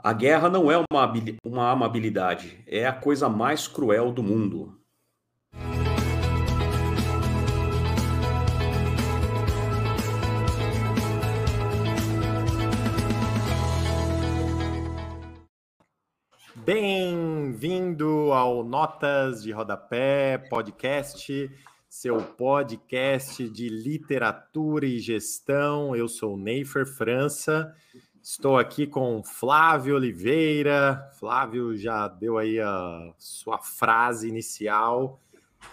A guerra não é uma, uma amabilidade, é a coisa mais cruel do mundo. Bem-vindo ao Notas de Rodapé Podcast, seu podcast de literatura e gestão. Eu sou Neifer França Estou aqui com Flávio Oliveira. Flávio já deu aí a sua frase inicial.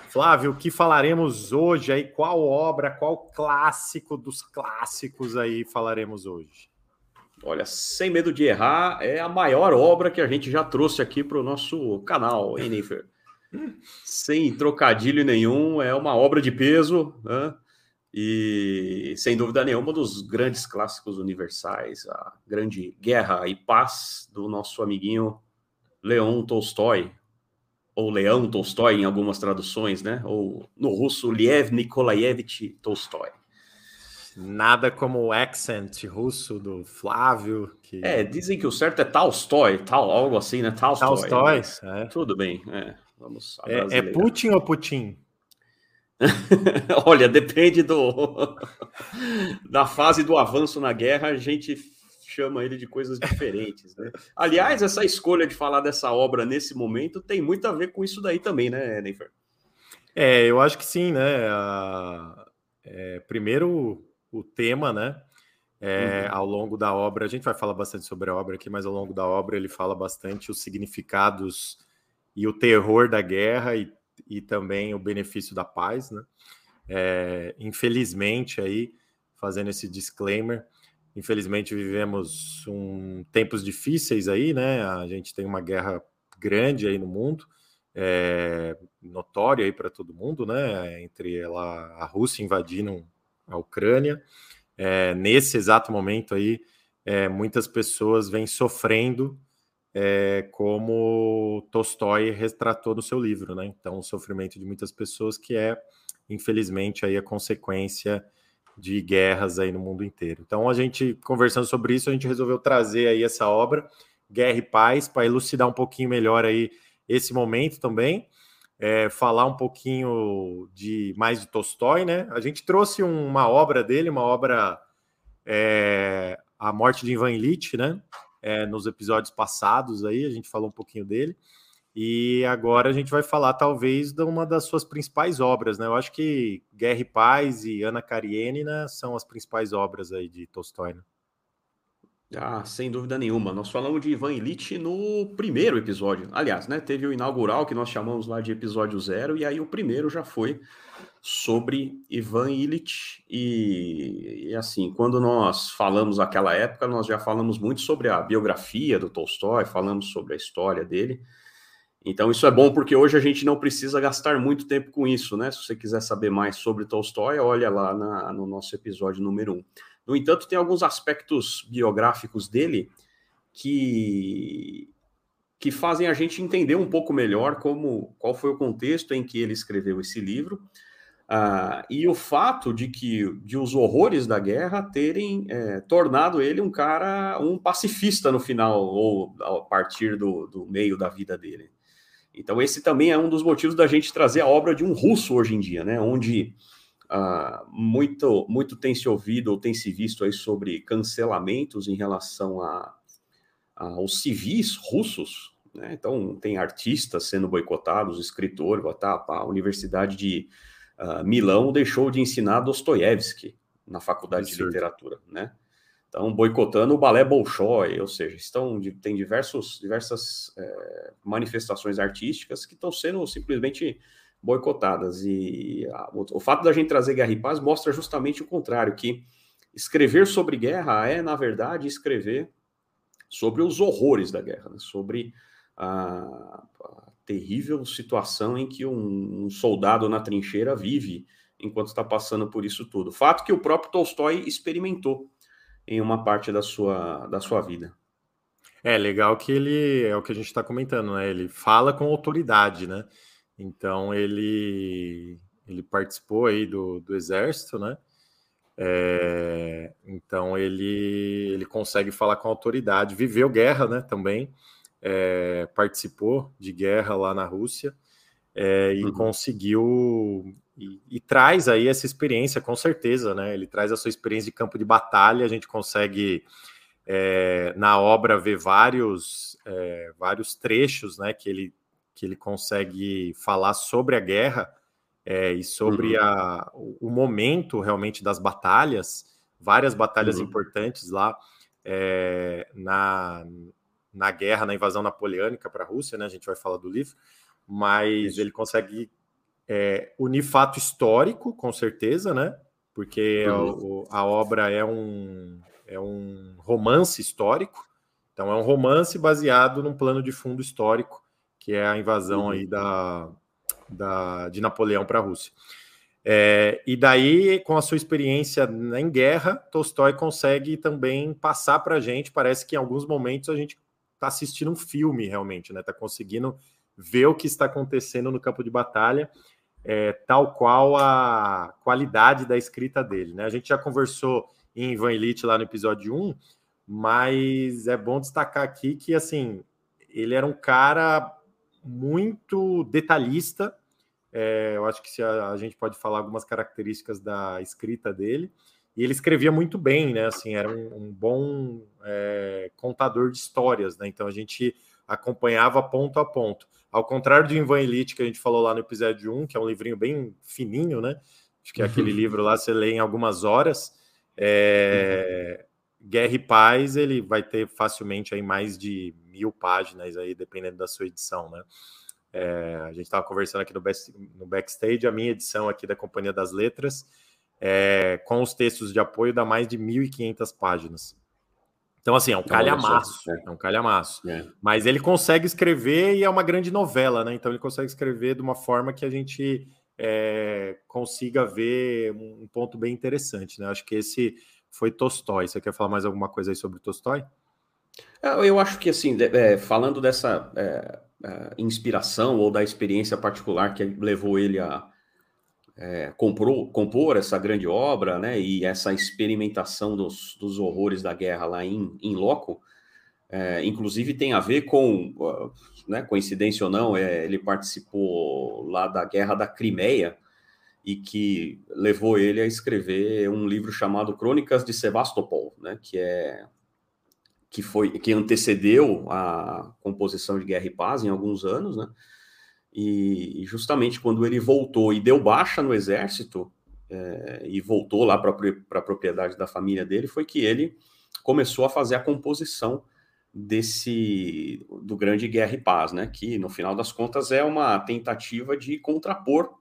Flávio, o que falaremos hoje aí? Qual obra, qual clássico dos clássicos aí falaremos hoje? Olha, sem medo de errar, é a maior obra que a gente já trouxe aqui para o nosso canal, hein, Nifer? sem trocadilho nenhum, é uma obra de peso, né? E, sem dúvida nenhuma, um dos grandes clássicos universais, a grande Guerra e Paz do nosso amiguinho Leon Tolstói, ou Leão Tolstói em algumas traduções, né? Ou no russo, Liev Nikolaevich Tolstói. Nada como o accent russo do Flávio. Que... É, dizem que o certo é Tolstói, tal, algo assim, né? Tolstói. Tolstói, é. Tudo bem, é. Vamos é, é Putin ou Putin? Olha, depende do da fase do avanço na guerra, a gente chama ele de coisas diferentes, né? Aliás, essa escolha de falar dessa obra nesse momento tem muito a ver com isso daí também, né, Neifer? É, eu acho que sim, né? É, primeiro o tema, né? É, uhum. Ao longo da obra, a gente vai falar bastante sobre a obra aqui, mas ao longo da obra ele fala bastante os significados e o terror da guerra e e também o benefício da paz, né? É, infelizmente, aí, fazendo esse disclaimer, infelizmente vivemos um, tempos difíceis aí, né? A gente tem uma guerra grande aí no mundo, é, notória aí para todo mundo, né? Entre ela, a Rússia invadindo a Ucrânia. É, nesse exato momento aí, é, muitas pessoas vêm sofrendo é, como Tolstói retratou no seu livro, né? Então, o sofrimento de muitas pessoas que é, infelizmente, aí a consequência de guerras aí no mundo inteiro. Então, a gente conversando sobre isso, a gente resolveu trazer aí essa obra, Guerra e Paz, para elucidar um pouquinho melhor aí esse momento também. É, falar um pouquinho de mais de Tolstói, né? A gente trouxe uma obra dele, uma obra é, A Morte de Ivan Illich, né? É, nos episódios passados aí, a gente falou um pouquinho dele. E agora a gente vai falar, talvez, de uma das suas principais obras, né? Eu acho que Guerra e Paz e Ana Karenina são as principais obras aí de Tolstói, né? Ah, sem dúvida nenhuma. Nós falamos de Ivan Illich no primeiro episódio. Aliás, né? Teve o inaugural que nós chamamos lá de episódio zero, e aí o primeiro já foi sobre Ivan Illich. E, e, assim, quando nós falamos naquela época, nós já falamos muito sobre a biografia do Tolstói, falamos sobre a história dele. Então, isso é bom porque hoje a gente não precisa gastar muito tempo com isso, né? Se você quiser saber mais sobre Tolstói, olha lá na, no nosso episódio número um. No entanto, tem alguns aspectos biográficos dele que que fazem a gente entender um pouco melhor como qual foi o contexto em que ele escreveu esse livro uh, e o fato de que de os horrores da guerra terem é, tornado ele um cara um pacifista no final ou a partir do, do meio da vida dele. Então esse também é um dos motivos da gente trazer a obra de um russo hoje em dia, né? Onde Uh, muito, muito tem se ouvido ou tem se visto aí sobre cancelamentos em relação a, a aos civis russos. Né? Então, tem artistas sendo boicotados, escritores, tá, a Universidade de uh, Milão deixou de ensinar Dostoiévski na faculdade de literatura, né? Então, boicotando o balé Bolshoi, ou seja, estão, tem diversos, diversas é, manifestações artísticas que estão sendo simplesmente boicotadas. E a, o, o, fato da gente trazer Guerra e Paz mostra justamente o contrário, que escrever sobre guerra é, na verdade, escrever sobre os horrores da guerra, né? sobre a, a, terrível situação em que um, um, soldado na trincheira vive enquanto está passando por isso tudo. Fato que o próprio Tolstói experimentou em uma parte da sua, da sua vida. É legal que ele é o que a gente está comentando, né? Ele fala com autoridade, né? Então ele ele participou aí do, do exército, né? É, então ele, ele consegue falar com autoridade, viveu guerra né, também, é, participou de guerra lá na Rússia é, e uhum. conseguiu e, e, traz aí essa experiência com certeza, né? Ele traz a sua experiência de campo de batalha, a gente consegue é, na obra ver vários é, vários trechos, né? Que ele que ele consegue falar sobre a guerra é, e sobre uhum. a, o momento realmente das batalhas, várias batalhas uhum. importantes lá é, na, na guerra, na invasão napoleônica para a Rússia, né? A gente vai falar do livro, mas Isso. ele consegue é, unir fato histórico, com certeza, né? Porque uhum. a, a, obra é um, é um romance histórico, então é um romance baseado num plano de fundo histórico, que é a invasão uhum. aí da, da, de Napoleão para a Rússia. É, e daí, com a sua experiência em guerra, Tolstói consegue também passar para a gente. Parece que em alguns momentos a gente está assistindo um filme realmente, né? Está conseguindo ver o que está acontecendo no campo de batalha, é, tal qual a qualidade da escrita dele. Né? A gente já conversou em Van Elite lá no episódio 1, mas é bom destacar aqui que assim ele era um cara muito detalhista. É, eu acho que se a, a, gente pode falar algumas características da escrita dele. E ele escrevia muito bem, né? Assim, era um, um bom é, contador de histórias, né? Então a gente acompanhava ponto a ponto. Ao contrário de Invan Elite, que a gente falou lá no episódio 1, que é um livrinho bem fininho, né? Acho que é aquele uhum. livro lá você lê em algumas horas. É... Guerra e Paz, ele vai ter facilmente aí mais de mil páginas aí, dependendo da sua edição, né? É, a gente estava conversando aqui no, best, no, backstage, a minha edição aqui da Companhia das Letras, é, com os textos de apoio, dá mais de 1.500 páginas. Então, assim, é um calhamaço, é. é um calhamaço. É. Mas ele consegue escrever e é uma grande novela, né? Então ele consegue escrever de uma forma que a gente é, consiga ver um ponto bem interessante, né? Acho que esse foi Tolstói. Você quer falar mais alguma coisa aí sobre Tolstói? É, eu acho que, assim, é, falando dessa é, é, inspiração ou da experiência particular que levou ele a é, comprou, compor essa grande obra, né, e essa experimentação dos, dos horrores da guerra lá em, em loco, é, inclusive tem a ver com, né, coincidência ou não, ele participou lá da Guerra da Crimeia, e que levou ele a escrever um livro chamado Crônicas de Sebastopol, né, que é que foi que antecedeu a composição de Guerra e Paz em alguns anos, né? E justamente quando ele voltou e deu baixa no exército é, e voltou lá para a propriedade da família dele, foi que ele começou a fazer a composição desse do grande Guerra e Paz, né? Que no final das contas é uma tentativa de contrapor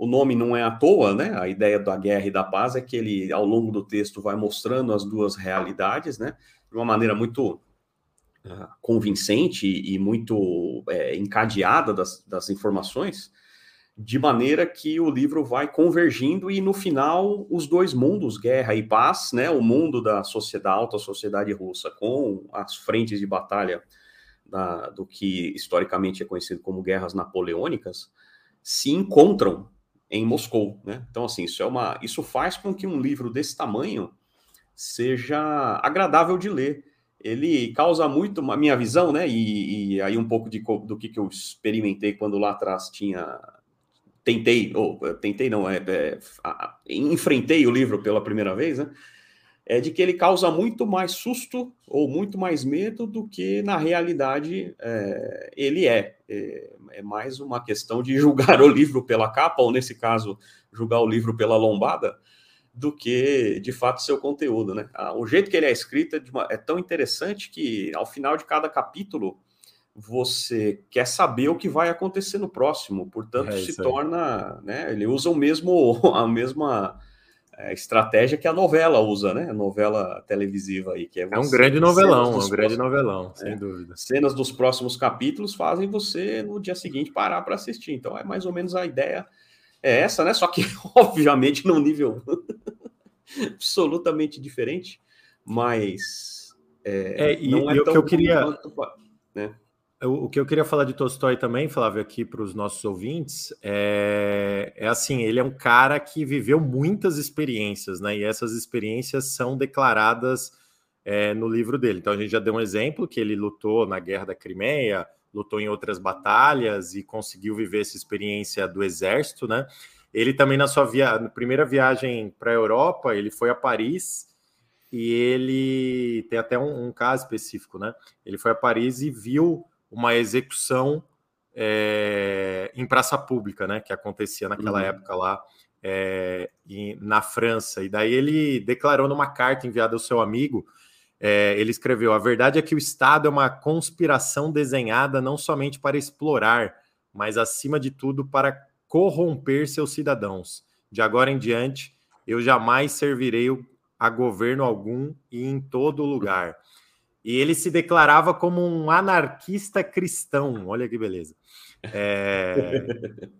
o nome não é à toa, né? A ideia da guerra e da paz é que ele, ao longo do texto, vai mostrando as duas realidades, né? De uma maneira muito uh, convincente e muito é, encadeada das, das informações, de maneira que o livro vai convergindo e, no final, os dois mundos, guerra e paz, né? O mundo da sociedade, alta sociedade russa, com as frentes de batalha da, do que historicamente é conhecido como guerras napoleônicas, se encontram em Moscou, né? Então, assim, isso é uma, isso faz com que um livro desse tamanho seja agradável de ler. Ele causa muito, a minha visão, né? E, e aí um pouco de, do que, que eu experimentei quando lá atrás tinha tentei, ou tentei não, é, é a, enfrentei o livro pela primeira vez, né? É de que ele causa muito mais susto ou muito mais medo do que na realidade é, ele é. é é mais uma questão de julgar o livro pela capa, ou nesse caso, julgar o livro pela lombada, do que de fato seu conteúdo, né? Ah, o jeito que ele é escrito é, uma, é tão interessante que ao final de cada capítulo você quer saber o que vai acontecer no próximo, portanto é se torna, né? Ele usa o mesmo a mesma é, estratégia que a novela usa, né? A novela televisiva aí, que é, é um grande novelão, é um grande novelão, sem é, dúvida. Cenas dos próximos capítulos fazem você no dia seguinte parar para assistir. Então é mais ou menos a ideia é essa, né? Só que obviamente num nível absolutamente diferente, mas é, é e, não é e o que eu queria, né? O que eu queria falar de Tolstói também, Flávio, aqui para os nossos ouvintes, é, é assim, ele é um cara que viveu muitas experiências, né? E essas experiências são declaradas é, no livro dele. Então a gente já deu um exemplo que ele lutou na Guerra da Crimeia, lutou em outras batalhas e conseguiu viver essa experiência do exército, né? Ele também na sua via... primeira viagem para a Europa, ele foi a Paris e ele tem até um, um, caso específico, né? Ele foi a Paris e viu uma execução é, em praça pública, né? Que acontecia naquela uhum. época lá é, em, na França. E daí ele declarou numa carta enviada ao seu amigo é, ele escreveu: A verdade é que o Estado é uma conspiração desenhada não somente para explorar, mas acima de tudo para corromper seus cidadãos. De agora em diante, eu jamais servirei a governo algum e em todo lugar. E ele se declarava como um anarquista cristão. Olha que beleza. É,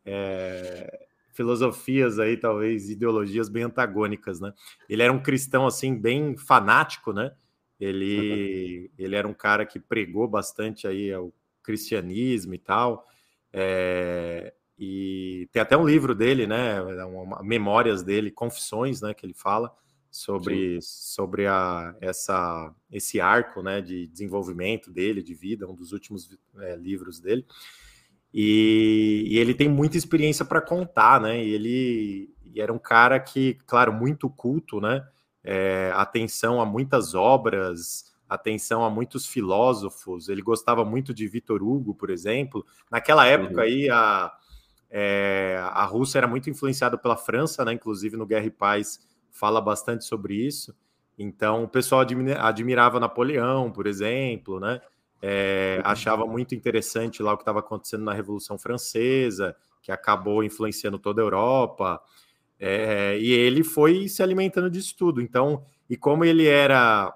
é, filosofias aí, talvez ideologias bem antagônicas, né? Ele era um cristão assim bem fanático, né? Ele, ele era um cara que pregou bastante aí o cristianismo e tal. É, e tem até um livro dele, né? Uma, memórias dele, confissões, né? Que ele fala sobre, sobre a, essa, esse arco, né? De desenvolvimento dele, de vida, um dos últimos é, livros dele. E, e, ele tem muita experiência para contar, né? E ele e era um cara que, claro, muito culto, né? é, atenção a muitas obras, atenção a muitos filósofos. Ele gostava muito de Vitor Hugo, por exemplo. Naquela época uhum. aí, a, é, a Rússia era muito influenciada pela França, né? Inclusive no Guerra e Paz fala bastante sobre isso. Então, o pessoal admirava Napoleão, por exemplo, né? É, uhum. achava muito interessante lá o que estava acontecendo na Revolução Francesa, que acabou influenciando toda a Europa. É, e ele foi se alimentando disso tudo. Então, e como ele era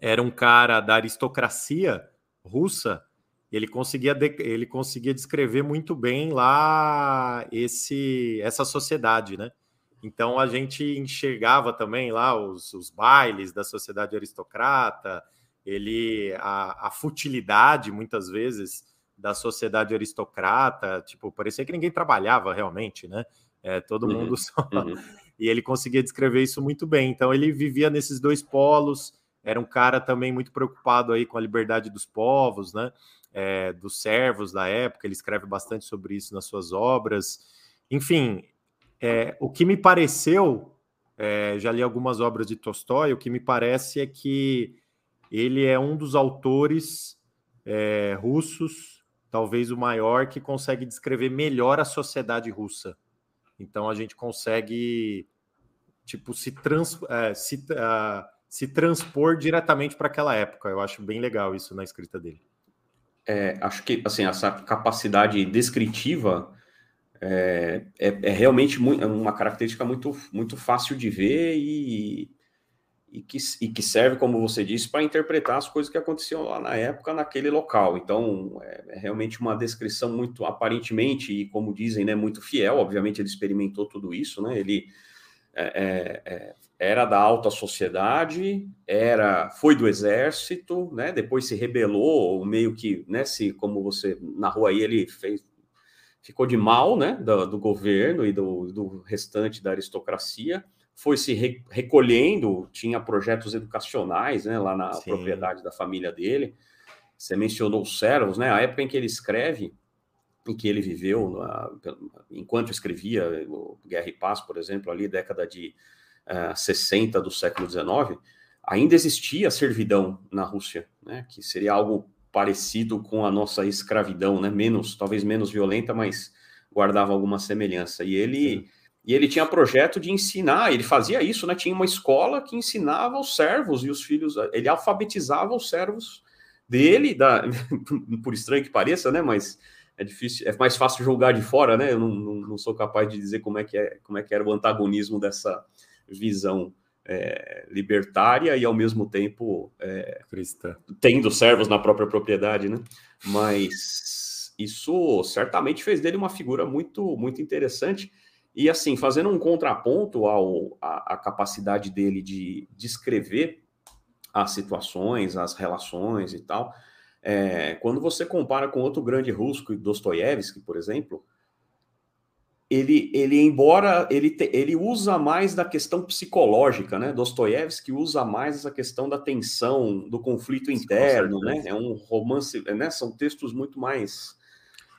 era um cara da aristocracia russa, ele conseguia ele conseguia descrever muito bem lá esse essa sociedade, né? Então a gente enxergava também lá os, os bailes da sociedade aristocrata, ele a, a futilidade muitas vezes da sociedade aristocrata, tipo, parecia que ninguém trabalhava realmente, né? É, todo uhum, mundo só. Uhum. E ele conseguia descrever isso muito bem. Então ele vivia nesses dois polos. Era um cara também muito preocupado aí com a liberdade dos povos, né? É, dos servos da época. Ele escreve bastante sobre isso nas suas obras. Enfim, é, o que me pareceu, é, já li algumas obras de Tolstói. O que me parece é que ele é um dos autores é, russos, talvez o maior, que consegue descrever melhor a sociedade russa então a gente consegue tipo se, trans, é, se, uh, se transpor diretamente para aquela época. Eu acho bem legal isso na escrita dele. É, acho que assim essa capacidade descritiva é, é, é realmente muito, é uma característica muito, muito fácil de ver e, e que, e que serve, como você disse, para interpretar as coisas que aconteciam lá na época, naquele local. Então, é, é, realmente uma descrição muito, aparentemente, e como dizem, né, muito fiel. Obviamente, ele experimentou tudo isso, né? Ele é, é, era da alta sociedade, era foi do exército, né? Depois se rebelou, meio que, né? Se, como você narrou aí, ele fez ficou de mal, né? Do, do governo e do, do restante da aristocracia foi se re recolhendo, tinha projetos educacionais né, lá na Sim. propriedade da família dele. Você mencionou os servos, né? A época em que ele escreve, em que ele viveu, na, enquanto escrevia Guerra e Paz, por exemplo, ali, década de uh, eh, 60 do século XIX, ainda existia servidão na Rússia, né? Que seria algo parecido com a nossa escravidão, né? Menos, talvez menos violenta, mas guardava alguma semelhança. E ele. Sim e ele tinha projeto de ensinar, ele fazia isso, né? Tinha uma escola que ensinava os servos e os filhos, ele alfabetizava os servos dele, da, por estranho que pareça, né? Mas é difícil, é mais fácil julgar de fora, né? Eu não, não, não sou capaz de dizer como é que é, como é que era o antagonismo dessa visão é, libertária e ao mesmo tempo é, tendo servos na própria propriedade, né? Mas isso certamente fez dele uma figura muito muito interessante e assim, fazendo um contraponto ao, a, a capacidade dele de descrever as situações, as relações e tal, É, quando você compara com outro grande russo, Dostoiévski, por exemplo, ele, ele embora ele, te, ele usa mais da questão psicológica, né? Dostoiévski usa mais essa questão da tensão, do conflito interno, né? É um romance, né? São textos muito mais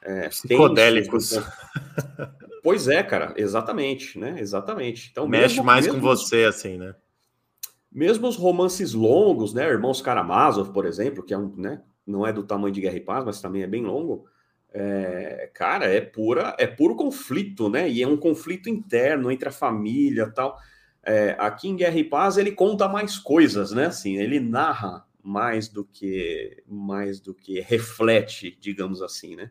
é, psicodélicos. Tensos, pois é, cara, exatamente, né? Exatamente. Então mexe mesmo, mais mesmo, com você, assim, né? Mesmo os romances longos, né? Irmãos Karamazov, por exemplo, que é um, né? Não é do tamanho de Guerra e Paz, mas também é bem longo é, cara, é pura, é puro conflito, né? E é um conflito interno entre a família tal. É, aqui em Guerra e Paz ele conta mais coisas, né? Assim, ele narra mais do que mais do que reflete, digamos assim, né?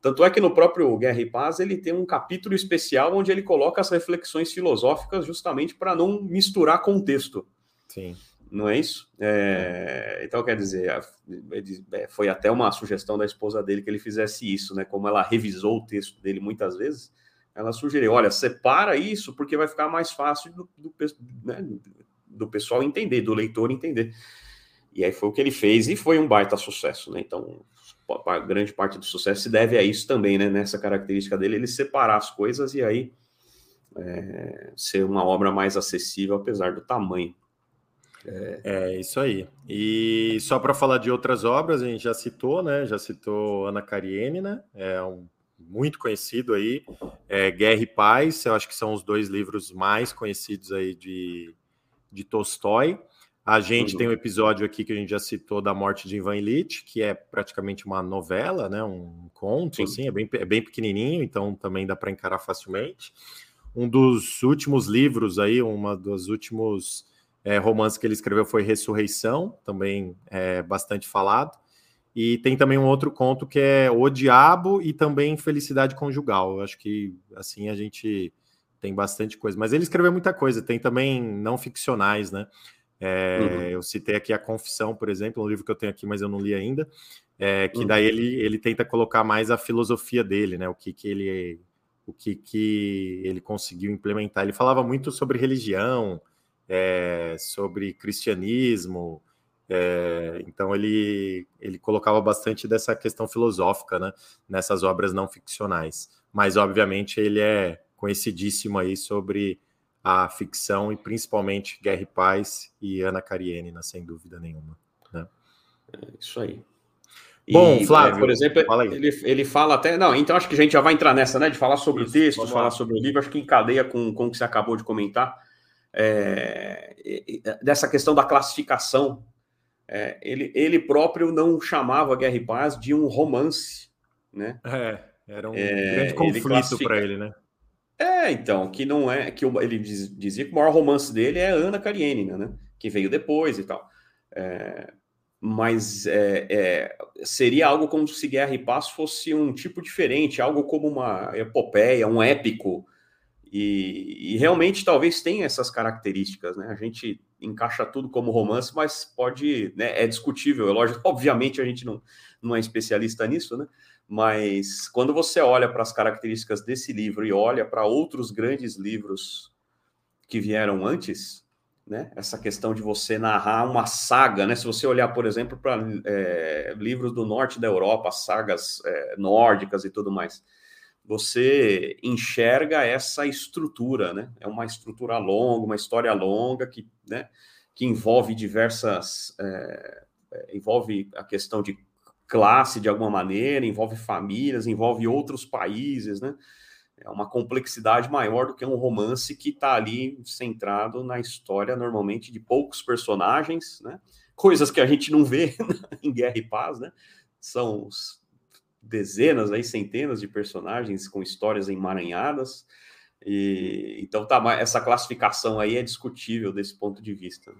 Tanto é que no próprio Guerra e Paz ele tem um capítulo especial onde ele coloca as reflexões filosóficas justamente para não misturar contexto. Sim não é isso? É, então, quer dizer, é, foi até uma sugestão da esposa dele que ele fizesse isso, né? Como ela revisou o texto dele muitas vezes, ela sugeriu: olha, separa isso porque vai ficar mais fácil do, do, né, do pessoal entender, do leitor entender. E aí foi o que ele fez e foi um baita sucesso, né? Então, a grande parte do sucesso se deve a isso também, né? Nessa característica dele, ele separar as coisas e aí é, ser uma obra mais acessível, apesar do tamanho. É, é isso aí. E só para falar de outras obras, a gente já citou, né? Já citou Ana Karenina, é um muito conhecido aí. É, Guerra e Paz, eu acho que são os dois livros mais conhecidos aí de, de Tolstói. A gente uhum. tem um episódio aqui que a gente já citou da morte de Ivan Illich, que é praticamente uma novela, né? Um conto, Sim. assim, é bem, é bem pequenininho, então também dá para encarar facilmente. Um dos últimos livros aí, uma dos últimos é, romance que ele escreveu foi Ressurreição, também é bastante falado. E tem também um outro conto que é O Diabo e também Felicidade Conjugal. Eu acho que assim a gente tem bastante coisa. Mas ele escreveu muita coisa, tem também não ficcionais, né? É, uhum. Eu citei aqui a Confissão, por exemplo, um livro que eu tenho aqui, mas eu não li ainda. É, que uhum. daí ele, ele tenta colocar mais a filosofia dele, né? O que, que ele o que, que ele conseguiu implementar. Ele falava muito sobre religião, é, sobre cristianismo. É, então ele, ele colocava bastante dessa questão filosófica né, nessas obras não ficcionais. Mas, obviamente, ele é conhecidíssimo aí sobre a ficção e principalmente Guerra e Paz e Ana Karenina, sem dúvida nenhuma. Né? É isso aí. Bom, e, Flávio, por exemplo, ele, ele fala até. Não, então acho que a gente já vai entrar nessa, né? De falar sobre Isso, o texto, falar sobre o livro, acho que encadeia com, com o que você acabou de comentar é, dessa questão da classificação. É, ele, ele próprio não chamava Guerra e Paz de um romance, né? É, era um é, grande conflito para ele, né? É, então, que não é que ele dizia que o maior romance dele é Ana Karenina, né? Que veio depois e tal. É, mas é, é, seria algo como se Guerra e Paz fosse um tipo diferente, algo como uma epopeia, um épico, e, e, realmente talvez tenha essas características, né? A gente encaixa tudo como romance, mas pode, né? É discutível, é lógico, obviamente a gente não, não é especialista nisso, né? Mas quando você olha para as características desse livro e olha para outros grandes livros que vieram antes, né? Essa questão de você narrar uma saga, né? Se você olhar, por exemplo, para é, livros do norte da Europa, sagas é, nórdicas e tudo mais você enxerga essa estrutura, né? É uma estrutura longa, uma história longa que, né, que envolve diversas. É, é, envolve a questão de classe de alguma maneira, envolve famílias, envolve outros países, né? É uma complexidade maior do que um romance que está ali centrado na história, normalmente, de poucos personagens, né? Coisas que a gente não vê em Guerra e Paz, né? São os dezenas, aí, centenas de personagens com histórias emaranhadas. E então tá, essa classificação aí é discutível desse ponto de vista.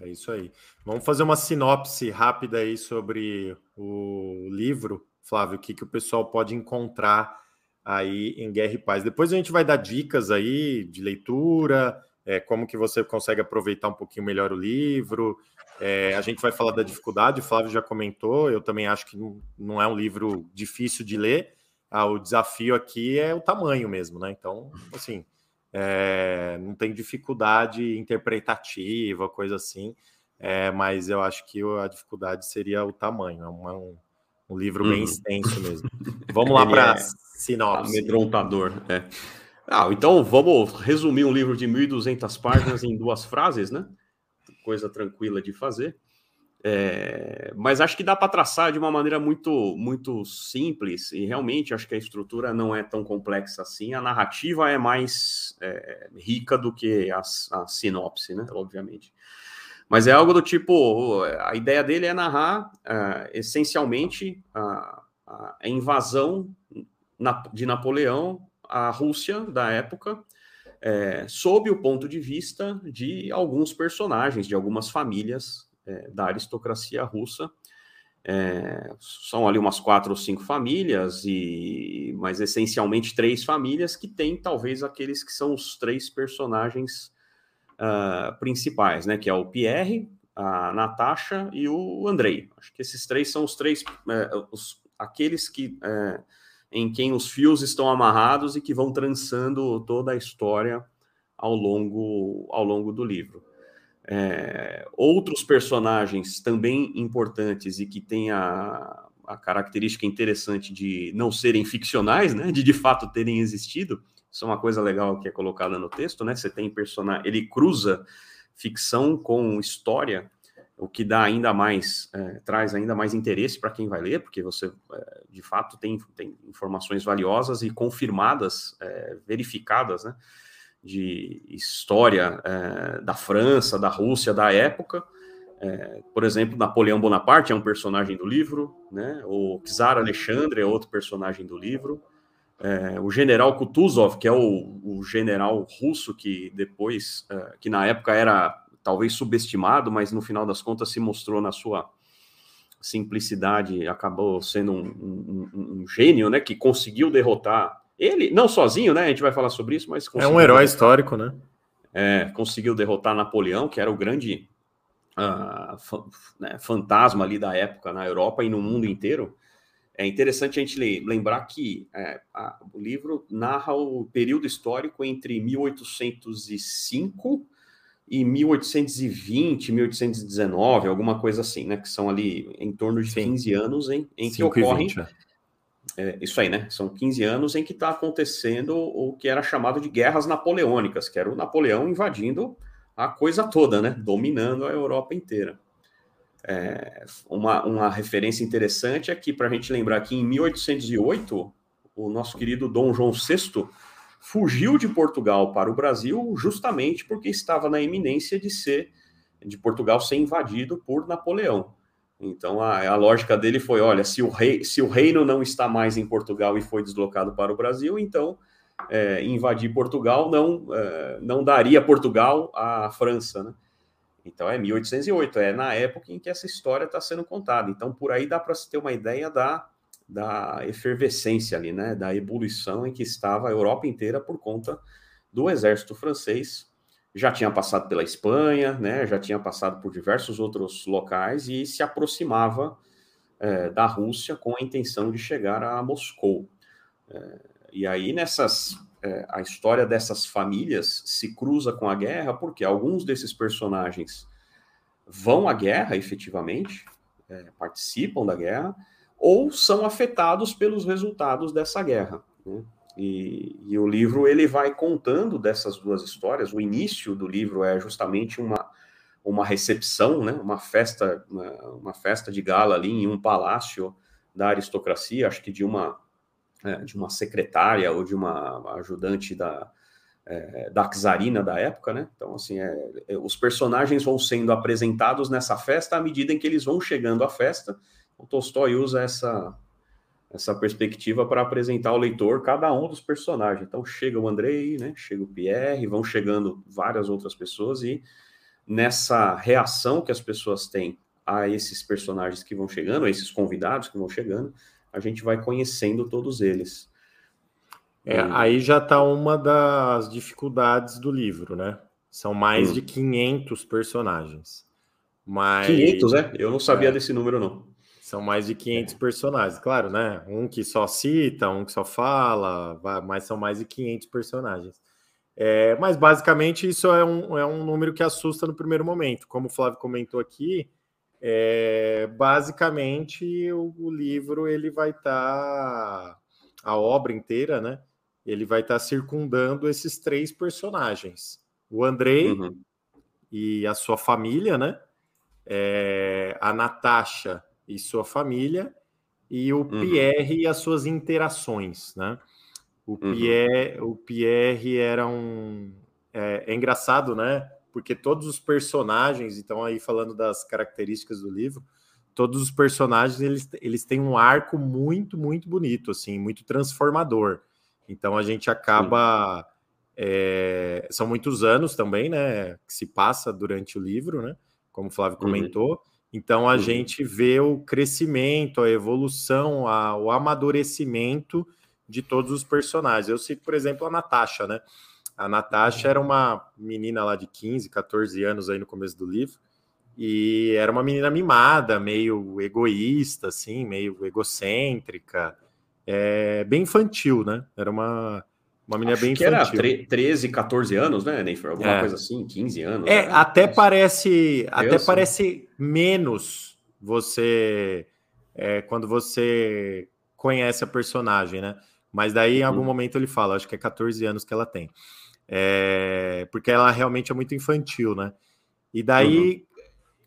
É isso aí. Vamos fazer uma sinopse rápida aí sobre o livro, Flávio, o que, que o pessoal pode encontrar aí em Guerra e Paz. Depois a gente vai dar dicas aí de leitura, é, como que você consegue aproveitar um pouquinho melhor o livro, é, a gente vai falar da dificuldade, o Flávio já comentou, eu também acho que não, é um livro difícil de ler. Ah, o desafio aqui é o tamanho mesmo, né? Então, assim, é, não tem dificuldade interpretativa, coisa assim. é, mas eu acho que a dificuldade seria o tamanho. É um, um livro bem uhum. extenso mesmo. Vamos lá para é sinopse. Amedrontador, é. Ah, então vamos resumir um livro de 1.200 páginas em duas frases, né? Coisa tranquila de fazer. É, mas acho que dá para traçar de uma maneira muito, muito simples e realmente acho que a estrutura não é tão complexa assim. A narrativa é mais é, rica do que a, a, sinopse, né? Obviamente. Mas é algo do tipo: a ideia dele é narrar uh, essencialmente a, a, invasão de Napoleão à Rússia da época. É, sob o ponto de vista de alguns personagens, de algumas famílias é, da aristocracia russa. É, são ali umas quatro ou cinco famílias, e mas essencialmente três famílias que têm talvez aqueles que são os três personagens uh, principais, né? Que é o Pierre, a Natasha e o Andrei. Acho que esses três são os três, uh, os, aqueles que uh, em quem os fios estão amarrados e que vão trançando toda a história ao longo, ao longo do livro. É, outros personagens também importantes e que têm a, a, característica interessante de não serem ficcionais, né, de de fato terem existido. Isso é uma coisa legal que é colocada no texto, né? Você tem personagem, ele cruza ficção com história, o que dá ainda mais, é, traz ainda mais interesse para quem vai ler, porque você é, de fato tem, tem informações valiosas e confirmadas, é, verificadas, né? de história é, da França, da Rússia, da época. É, por exemplo, Napoleão Bonaparte é um personagem do livro, né? o Czar Alexandre é outro personagem do livro. É, o general Kutuzov, que é o, o general russo que depois, que na época era talvez subestimado, mas no final das contas se mostrou na sua simplicidade, acabou sendo um, um, um, um gênio, né, que conseguiu derrotar ele, não sozinho, né? A gente vai falar sobre isso, mas. É um herói histórico, né? É, conseguiu derrotar Napoleão, que era o grande uh, né, fantasma ali da época na Europa e no mundo inteiro. É interessante a gente lembrar que é, a, o livro narra o período histórico entre 1805 e 1820, 1819, alguma coisa assim, né? Que são ali em torno de Sim. 15 anos em, em que ocorrem. 20, é é, isso aí, né? São 15 anos em que está acontecendo o que era chamado de guerras napoleônicas, que era o Napoleão invadindo a coisa toda, né? Dominando a Europa inteira. É, uma, uma referência interessante é que, para a gente lembrar que em 1808, o nosso querido Dom João VI fugiu de Portugal para o Brasil justamente porque estava na iminência de ser de Portugal ser invadido por Napoleão. Então a, a, lógica dele foi: olha, se o, rei, se o reino não está mais em Portugal e foi deslocado para o Brasil, então é, invadir Portugal não, é, não daria Portugal à França, né? Então é 1808, é na época em que essa história está sendo contada. Então por aí dá para se ter uma ideia da, da efervescência ali, né? Da ebulição em que estava a Europa inteira por conta do exército francês já tinha passado pela Espanha, né, já tinha passado por diversos outros locais e se aproximava é, da Rússia com a intenção de chegar a Moscou. É, e aí nessas é, a história dessas famílias se cruza com a guerra porque alguns desses personagens vão à guerra efetivamente, participam da guerra ou são afetados pelos resultados dessa guerra. Né? E, e, o livro ele vai contando dessas duas histórias. O início do livro é justamente uma, uma recepção, né? uma festa, uma, uma festa de gala ali em um palácio da aristocracia, acho que de uma é, de uma secretária ou de uma ajudante da é, da czarina da época, né? Então assim, é, é, os personagens vão sendo apresentados nessa festa à medida em que eles vão chegando à festa. O Tolstói usa essa essa perspectiva para apresentar ao leitor cada um dos personagens. Então chega o Andrei, né, chega o Pierre, vão chegando várias outras pessoas e nessa reação que as pessoas têm a esses personagens que vão chegando, a esses convidados que vão chegando, a gente vai conhecendo todos eles. É. Aí já está uma das dificuldades do livro, né? São mais hum. de 500 personagens. Mas... 500, é? Eu não sabia é. desse número, não. São mais de 500 personagens, claro, né? Um que só cita, um que só fala, mas são mais de 500 personagens. É, mas basicamente isso é um, é um número que assusta no primeiro momento. Como o Flávio comentou aqui, é, basicamente o, o, livro ele vai estar tá, a obra inteira, né? Ele vai estar tá circundando esses três personagens: o Andrei uhum. e a sua família, né? É, a Natasha e sua família e o uhum. Pierre e as suas interações, né? O uhum. Pierre, o Pierre era um é, é, engraçado, né? Porque todos os personagens, então aí falando das características do livro, todos os personagens eles, eles têm um arco muito muito bonito, assim, muito transformador. Então a gente acaba é, são muitos anos também, né? Que se passa durante o livro, né? Como o Flávio uhum. comentou. Uhum. Então a uhum. gente vê o crescimento, a evolução, a, o amadurecimento de todos os personagens. Eu cito, por exemplo, a Natasha, né? A Natasha era uma menina lá de 15, 14 anos aí no começo do livro, e era uma menina mimada, meio egoísta, assim, meio egocêntrica, é, bem infantil, né? Era uma, uma menina Acho bem que infantil. era 13, 14 anos, né, Neyfer? Alguma é. coisa assim, 15 anos. É, né? até parece, até parece menos você é, quando você conhece a personagem, né? Mas daí, em algum uhum. momento, ele fala, acho que é 14 anos que ela tem. É, porque ela realmente é muito infantil, né? E daí, uhum.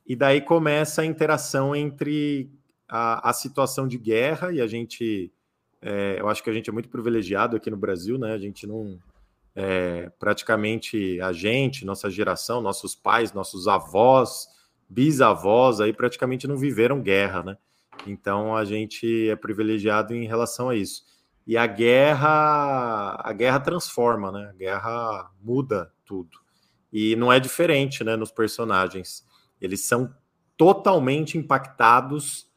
e daí começa a interação entre a, a situação de guerra, e a gente. É, eu acho que a gente é muito privilegiado aqui no Brasil, né? A gente não. É, praticamente a gente, nossa geração, nossos pais, nossos avós, bisavós aí praticamente não viveram guerra, né? Então a gente é privilegiado em relação a isso. E a guerra, a guerra transforma, né? A guerra muda tudo. E não é diferente, né, nos personagens. Eles são totalmente impactados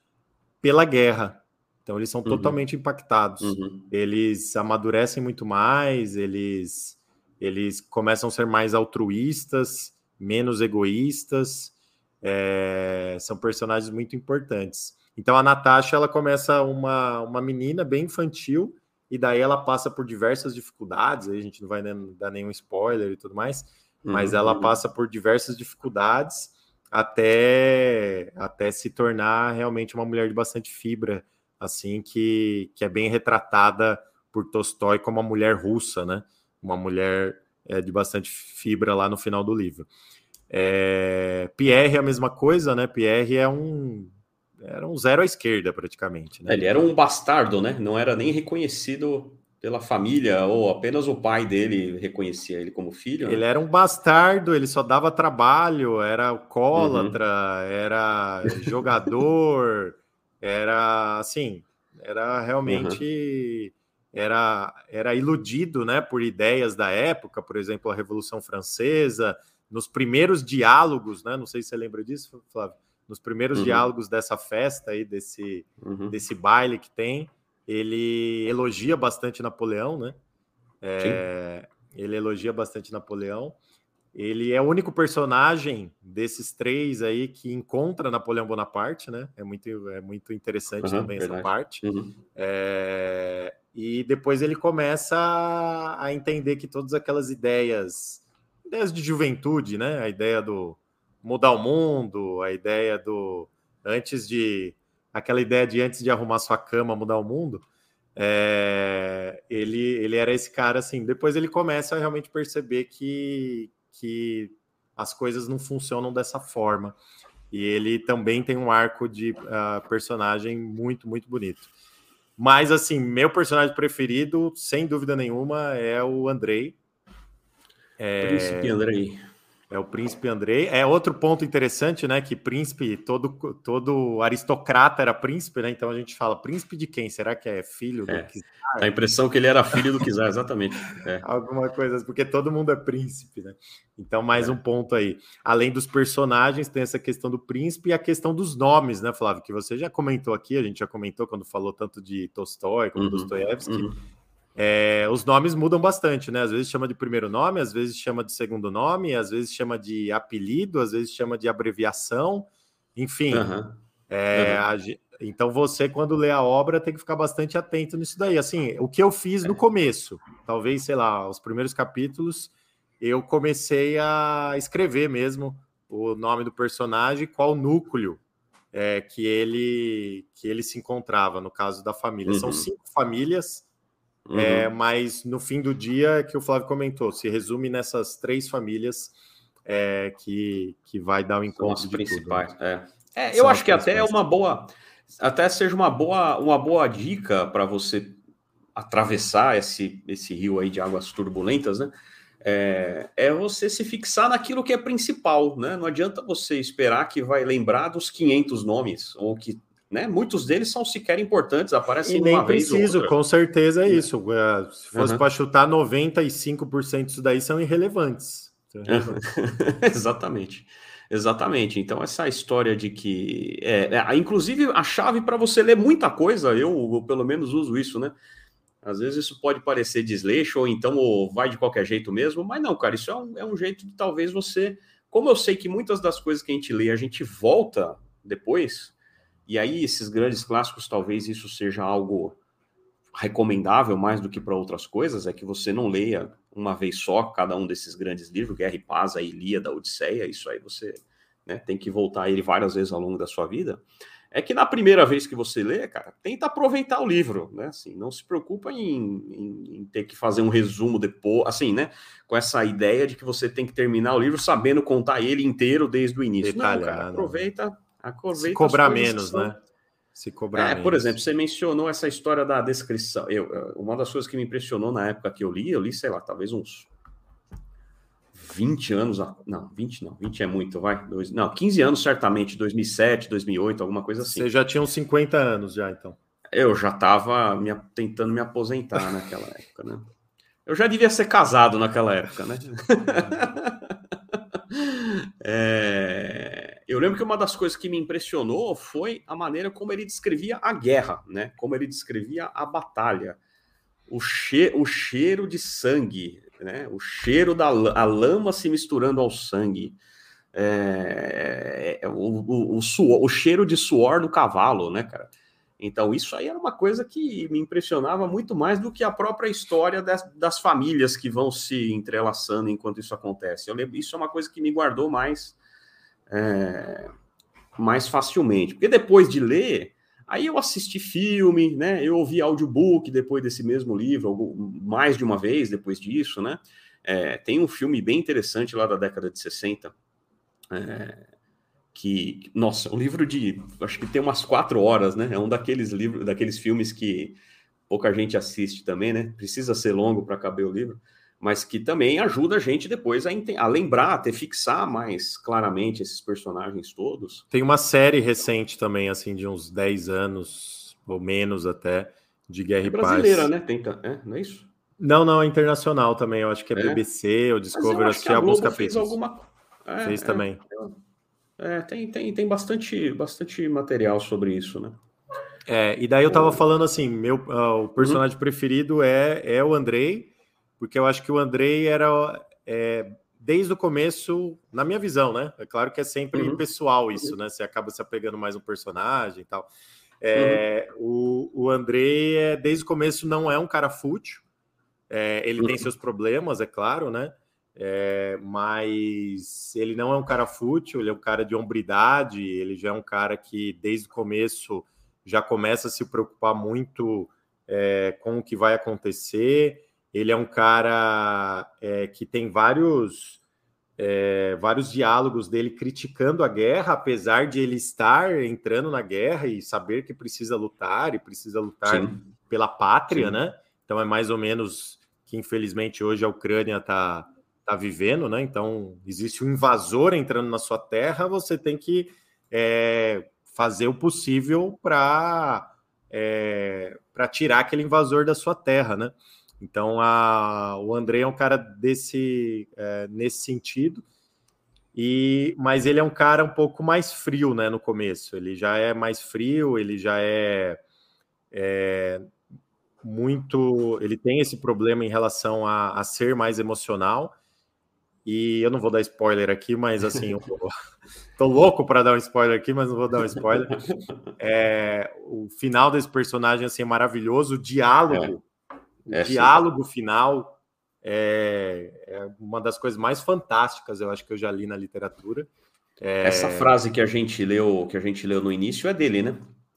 pela guerra. Então eles são uhum. totalmente impactados. Uhum. Eles amadurecem muito mais, eles eles começam a ser mais altruístas, menos egoístas. É, são personagens muito importantes. Então a Natasha ela começa uma, uma menina bem infantil e daí ela passa por diversas dificuldades, aí a gente não vai dar nenhum spoiler e tudo mais, mas uhum. ela passa por diversas dificuldades até até se tornar realmente uma mulher de bastante fibra, assim que, que é bem retratada por Tolstói como uma mulher russa, né? Uma mulher é, de bastante fibra lá no final do livro. É, Pierre é a mesma coisa, né? Pierre é um era um zero à esquerda, praticamente. Né? Ele era um bastardo, né? Não era nem reconhecido pela família, ou apenas o pai dele reconhecia ele como filho. Né? Ele era um bastardo, ele só dava trabalho, era alcoólatra, uhum. era jogador, era assim, era realmente. Uhum. Era, era iludido né, por ideias da época, por exemplo, a Revolução Francesa, nos primeiros diálogos, né? Não sei se você lembra disso, Flávio nos primeiros uhum. diálogos dessa festa aí, desse, uhum. desse baile que tem, ele elogia bastante Napoleão, né? É, ele elogia bastante Napoleão. Ele é o único personagem desses três aí que encontra Napoleão Bonaparte, né? É muito, é muito interessante uhum, também verdade. essa parte. Uhum. É, e depois ele começa a entender que todas aquelas ideias, ideias de juventude, né? A ideia do, mudar o mundo, a ideia do antes de aquela ideia de antes de arrumar sua cama mudar o mundo, é, ele ele era esse cara assim. Depois ele começa a realmente perceber que que as coisas não funcionam dessa forma. E ele também tem um arco de uh, personagem muito muito bonito. Mas assim, meu personagem preferido, sem dúvida nenhuma, é o Andrei. É... Príncipe Andrei. É o príncipe Andrei. É outro ponto interessante, né? Que príncipe, todo, todo aristocrata era príncipe, né? Então a gente fala, príncipe de quem? Será que é filho é. do Kizar? A impressão que ele era filho do Kizar, exatamente. É. Alguma coisa, porque todo mundo é príncipe, né? Então, mais é. um ponto aí. Além dos personagens, tem essa questão do príncipe e a questão dos nomes, né, Flávio? Que você já comentou aqui, a gente já comentou quando falou tanto de Tolstói como uhum, Dostoiévski. Uhum é, os nomes mudam bastante, né? Às vezes chama de primeiro nome, às vezes chama de segundo nome, às vezes chama de apelido, às vezes chama de abreviação, enfim. Uhum. É, uhum. A, então você, quando lê a obra, tem que ficar bastante atento nisso daí. Assim, o que eu fiz no começo, talvez, sei lá, os primeiros capítulos, eu comecei a escrever mesmo o nome do personagem, qual núcleo é, que ele que ele se encontrava no caso da família. Uhum. São cinco famílias, é, uhum. é, mas no fim do dia que o Flávio comentou, se resume nessas três famílias é, que, que vai dar o encontro São as principais. Tudo, né? é. é eu acho que até é uma boa, até seja uma boa uma boa dica para você atravessar esse esse rio aí de águas turbulentas, né? é, é, você se fixar naquilo que é principal, né? Não adianta você esperar que vai lembrar dos 500 nomes, ou que, né? Muitos deles são sequer importantes, aparecem e nem preciso, com certeza é isso. É, se fosse uhum. para chutar 95% disso daí são irrelevantes. Exatamente. Exatamente. Então, essa história de que. É, é inclusive, a chave para você ler muita coisa, eu, eu, pelo menos uso isso, né? Às vezes isso pode parecer desleixo, ou então ou vai de qualquer jeito mesmo, mas não, cara, isso é um, é um jeito de talvez você. Como eu sei que muitas das coisas que a gente lê, a gente volta depois, e aí esses grandes clássicos, talvez isso seja algo recomendável mais do que para outras coisas, é que você não leia uma vez só cada um desses grandes livros, Guerra e Paz, a Ilíada, a Odisseia, isso aí você né, tem que voltar a ele várias vezes ao longo da sua vida é que na primeira vez que você lê, cara, tenta aproveitar o livro, né? Assim, não se preocupa em, em, em, ter que fazer um resumo depois, assim, né? Com essa ideia de que você tem que terminar o livro sabendo contar ele inteiro desde o início. Detalhado. Não, cara, aproveita, aproveita. Se cobrar menos, são... né? Se cobrar. É, menos. por exemplo, você mencionou essa história da descrição. Eu, uma das coisas que me impressionou na época que eu li, eu li, sei lá, talvez uns 20 anos, não, 20 não, 20 é muito, vai, dois, não, 15 anos certamente, 2007, 2008, alguma coisa assim. Você já tinha uns 50 anos já, então. Eu já estava me, tentando me aposentar naquela época, né? Eu já devia ser casado naquela época, né? é, eu lembro que uma das coisas que me impressionou foi a maneira como ele descrevia a guerra, né? Como ele descrevia a batalha, o, che o cheiro de sangue, né? O cheiro da a lama se misturando ao sangue, é, é, o, o, o, suor, o cheiro de suor do cavalo, né, cara? Então, isso aí era uma coisa que me impressionava muito mais do que a própria história das, das famílias que vão se entrelaçando enquanto isso acontece. Eu lembro, isso é uma coisa que me guardou mais, é, mais facilmente. Porque depois de ler, Aí eu assisti filme, né? Eu ouvi audiobook depois desse mesmo livro, mais de uma vez depois disso, né? É, tem um filme bem interessante lá da década de 60, é, que, nossa, um livro de, acho que tem umas quatro horas, né? É um daqueles livros, daqueles filmes que pouca gente assiste também, né? Precisa ser longo para caber o livro mas que também ajuda a gente depois a, a lembrar, a ter fixar mais claramente esses personagens todos. Tem uma série recente também, assim, de uns 10 anos, ou menos até, de Guerra é e Paz. brasileira, né? Tenta, é, não é isso? Não, não, é internacional também. Eu acho que é, é? BBC ou Discovery, assisti alguns capítulos. Fez, alguma... É, fez é, também. É, tem, tem, tem bastante, bastante material sobre isso, né? É, e daí eu tava falando assim, meu, uh, o personagem uhum. preferido é, é o Andrei, porque eu acho que o Andrei era é, desde o começo, na minha visão, né? É claro que é sempre uhum. pessoal isso, né? Você acaba se apegando mais um personagem e tal. É, uhum. o, o Andrei, é, desde o começo, não é um cara fútil. É, ele uhum. tem seus problemas, é claro, né? É, mas ele não é um cara fútil, ele é um cara de hombridade, ele já é um cara que desde o começo já começa a se preocupar muito é, com o que vai acontecer. Ele é um cara é, que tem vários, é, vários diálogos dele criticando a guerra, apesar de ele estar entrando na guerra e saber que precisa lutar e precisa lutar Sim. pela pátria, Sim. né? Então é mais ou menos que infelizmente hoje a Ucrânia está tá vivendo, né? Então existe um invasor entrando na sua terra, você tem que é, fazer o possível para é, para tirar aquele invasor da sua terra, né? Então, a, o André é um cara desse é, nesse sentido. E, mas ele é um cara um pouco mais frio, né? No começo, ele já é mais frio, ele já é, é muito, ele tem esse problema em relação a, a, ser mais emocional. E eu não vou dar spoiler aqui, mas assim, eu tô, tô louco para dar um spoiler aqui, mas não vou dar um spoiler. É, o final desse personagem assim é maravilhoso, o diálogo é o é, diálogo sim. final é, é, uma das coisas mais fantásticas, eu acho que eu já li na literatura. É... Essa frase que a gente leu, que a gente leu no início, é dele, né?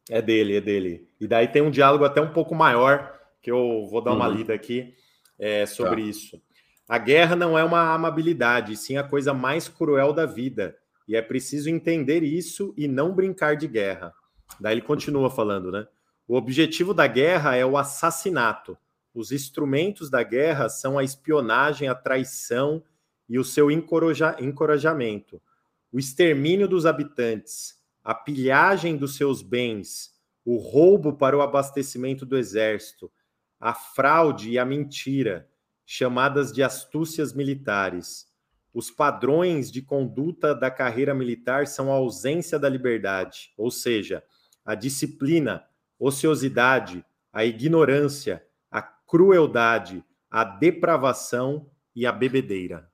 É dele, é dele. E daí tem um diálogo até um pouco maior que eu vou dar uma uhum. lida aqui é, sobre tá. isso. A guerra não é uma amabilidade, sim a coisa mais cruel da vida. E é preciso entender isso e não brincar de guerra. Daí ele continua falando, né? O objetivo da guerra é o assassinato. Os instrumentos da guerra são a espionagem, a traição e o seu encoraja encorajamento. O extermínio dos habitantes, a pilhagem dos seus bens, o roubo para o abastecimento do exército, a fraude e a mentira, chamadas de astúcias militares. Os padrões de conduta da carreira militar são a ausência da liberdade, ou seja, a disciplina, ociosidade, a ignorância, crueldade, a depravação e a bebedeira.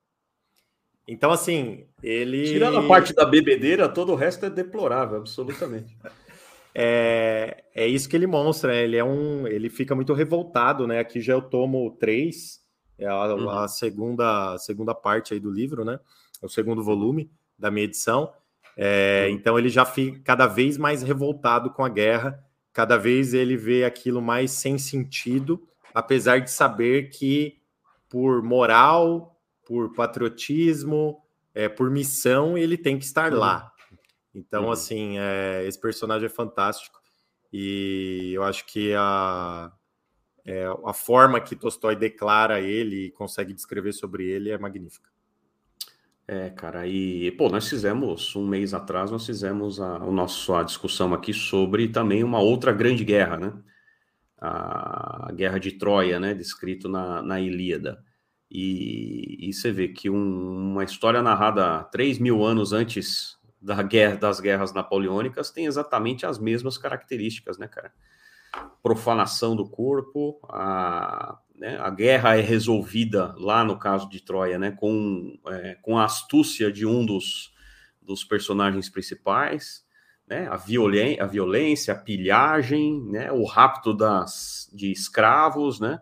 Então, assim, ele. Tirando a parte da bebedeira, todo o resto é deplorável, absolutamente. é, é isso que ele mostra, né? ele é um. Ele fica muito revoltado, né? Aqui já eu tomo três, é a, uhum. a segunda, a segunda parte aí do livro, né? É o segundo volume da minha edição. É, uhum. Então ele já fica cada vez mais revoltado com a guerra, cada vez ele vê aquilo mais sem sentido, apesar de saber que por moral, por patriotismo, é, por missão, ele tem que estar uhum. lá. Então, uhum. assim, é, esse personagem é fantástico e eu acho que a, é, a forma que Tolstói declara ele e consegue descrever sobre ele é magnífica. É, cara, e pô, nós fizemos um mês atrás, nós fizemos a, a nossa discussão aqui sobre também uma outra grande guerra, né? A, guerra de Troia, né? Descrito na, na Ilíada. E, e você vê que um, uma história narrada 3 mil anos antes da guerra, das guerras napoleônicas tem exatamente as mesmas características, né, cara? Profanação do corpo, a, né, a guerra é resolvida lá no caso de Troia, né, com, é, com a astúcia de um dos, dos personagens principais, né, a, a violência, a pilhagem, né, o rapto das, de escravos, né,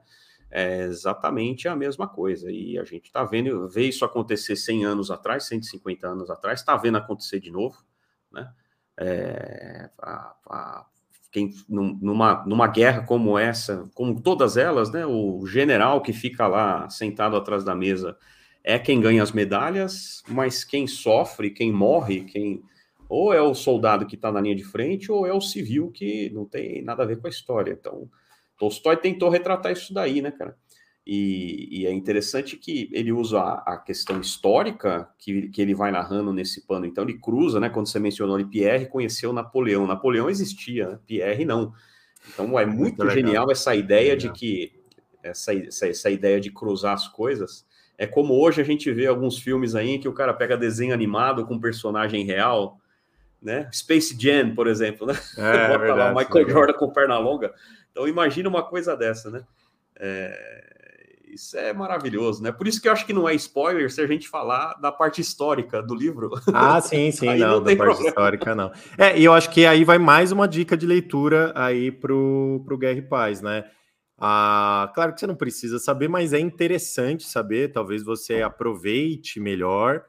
é exatamente a mesma coisa. E a gente está vendo, vê isso acontecer 100 anos atrás, 150 anos atrás, está vendo acontecer de novo, né? É, a, a, quem, numa, numa guerra como essa, como todas elas, né? O general que fica lá sentado atrás da mesa é quem ganha as medalhas, mas quem sofre, quem morre, quem ou é o soldado que está na linha de frente, ou é o civil que não tem nada a ver com a história. Então, Tolstói tentou retratar isso daí, né, cara? E, e, é interessante que ele usa a, a, questão histórica que, que ele vai narrando nesse pano. Então, ele cruza, né? Quando você mencionou ali, Pierre conheceu Napoleão. Napoleão existia, né? Pierre não. Então, é muito, muito genial essa ideia de que essa, essa, essa, ideia de cruzar as coisas. É como hoje a gente vê alguns filmes aí em que o cara pega desenho animado com personagem real, né? Space Jam, por exemplo, né? É, Bota verdade, lá Michael Jordan com perna longa. Então imagina uma coisa dessa, né? É, isso é maravilhoso, né? Por isso que eu acho que não é spoiler se a gente falar da parte histórica do livro. Ah, sim, sim, não, não da parte problema. histórica não. É, e eu acho que aí vai mais uma dica de leitura aí pro, pro Guerra e Paz, né? Ah, claro que você não precisa saber, mas é interessante saber, talvez você aproveite melhor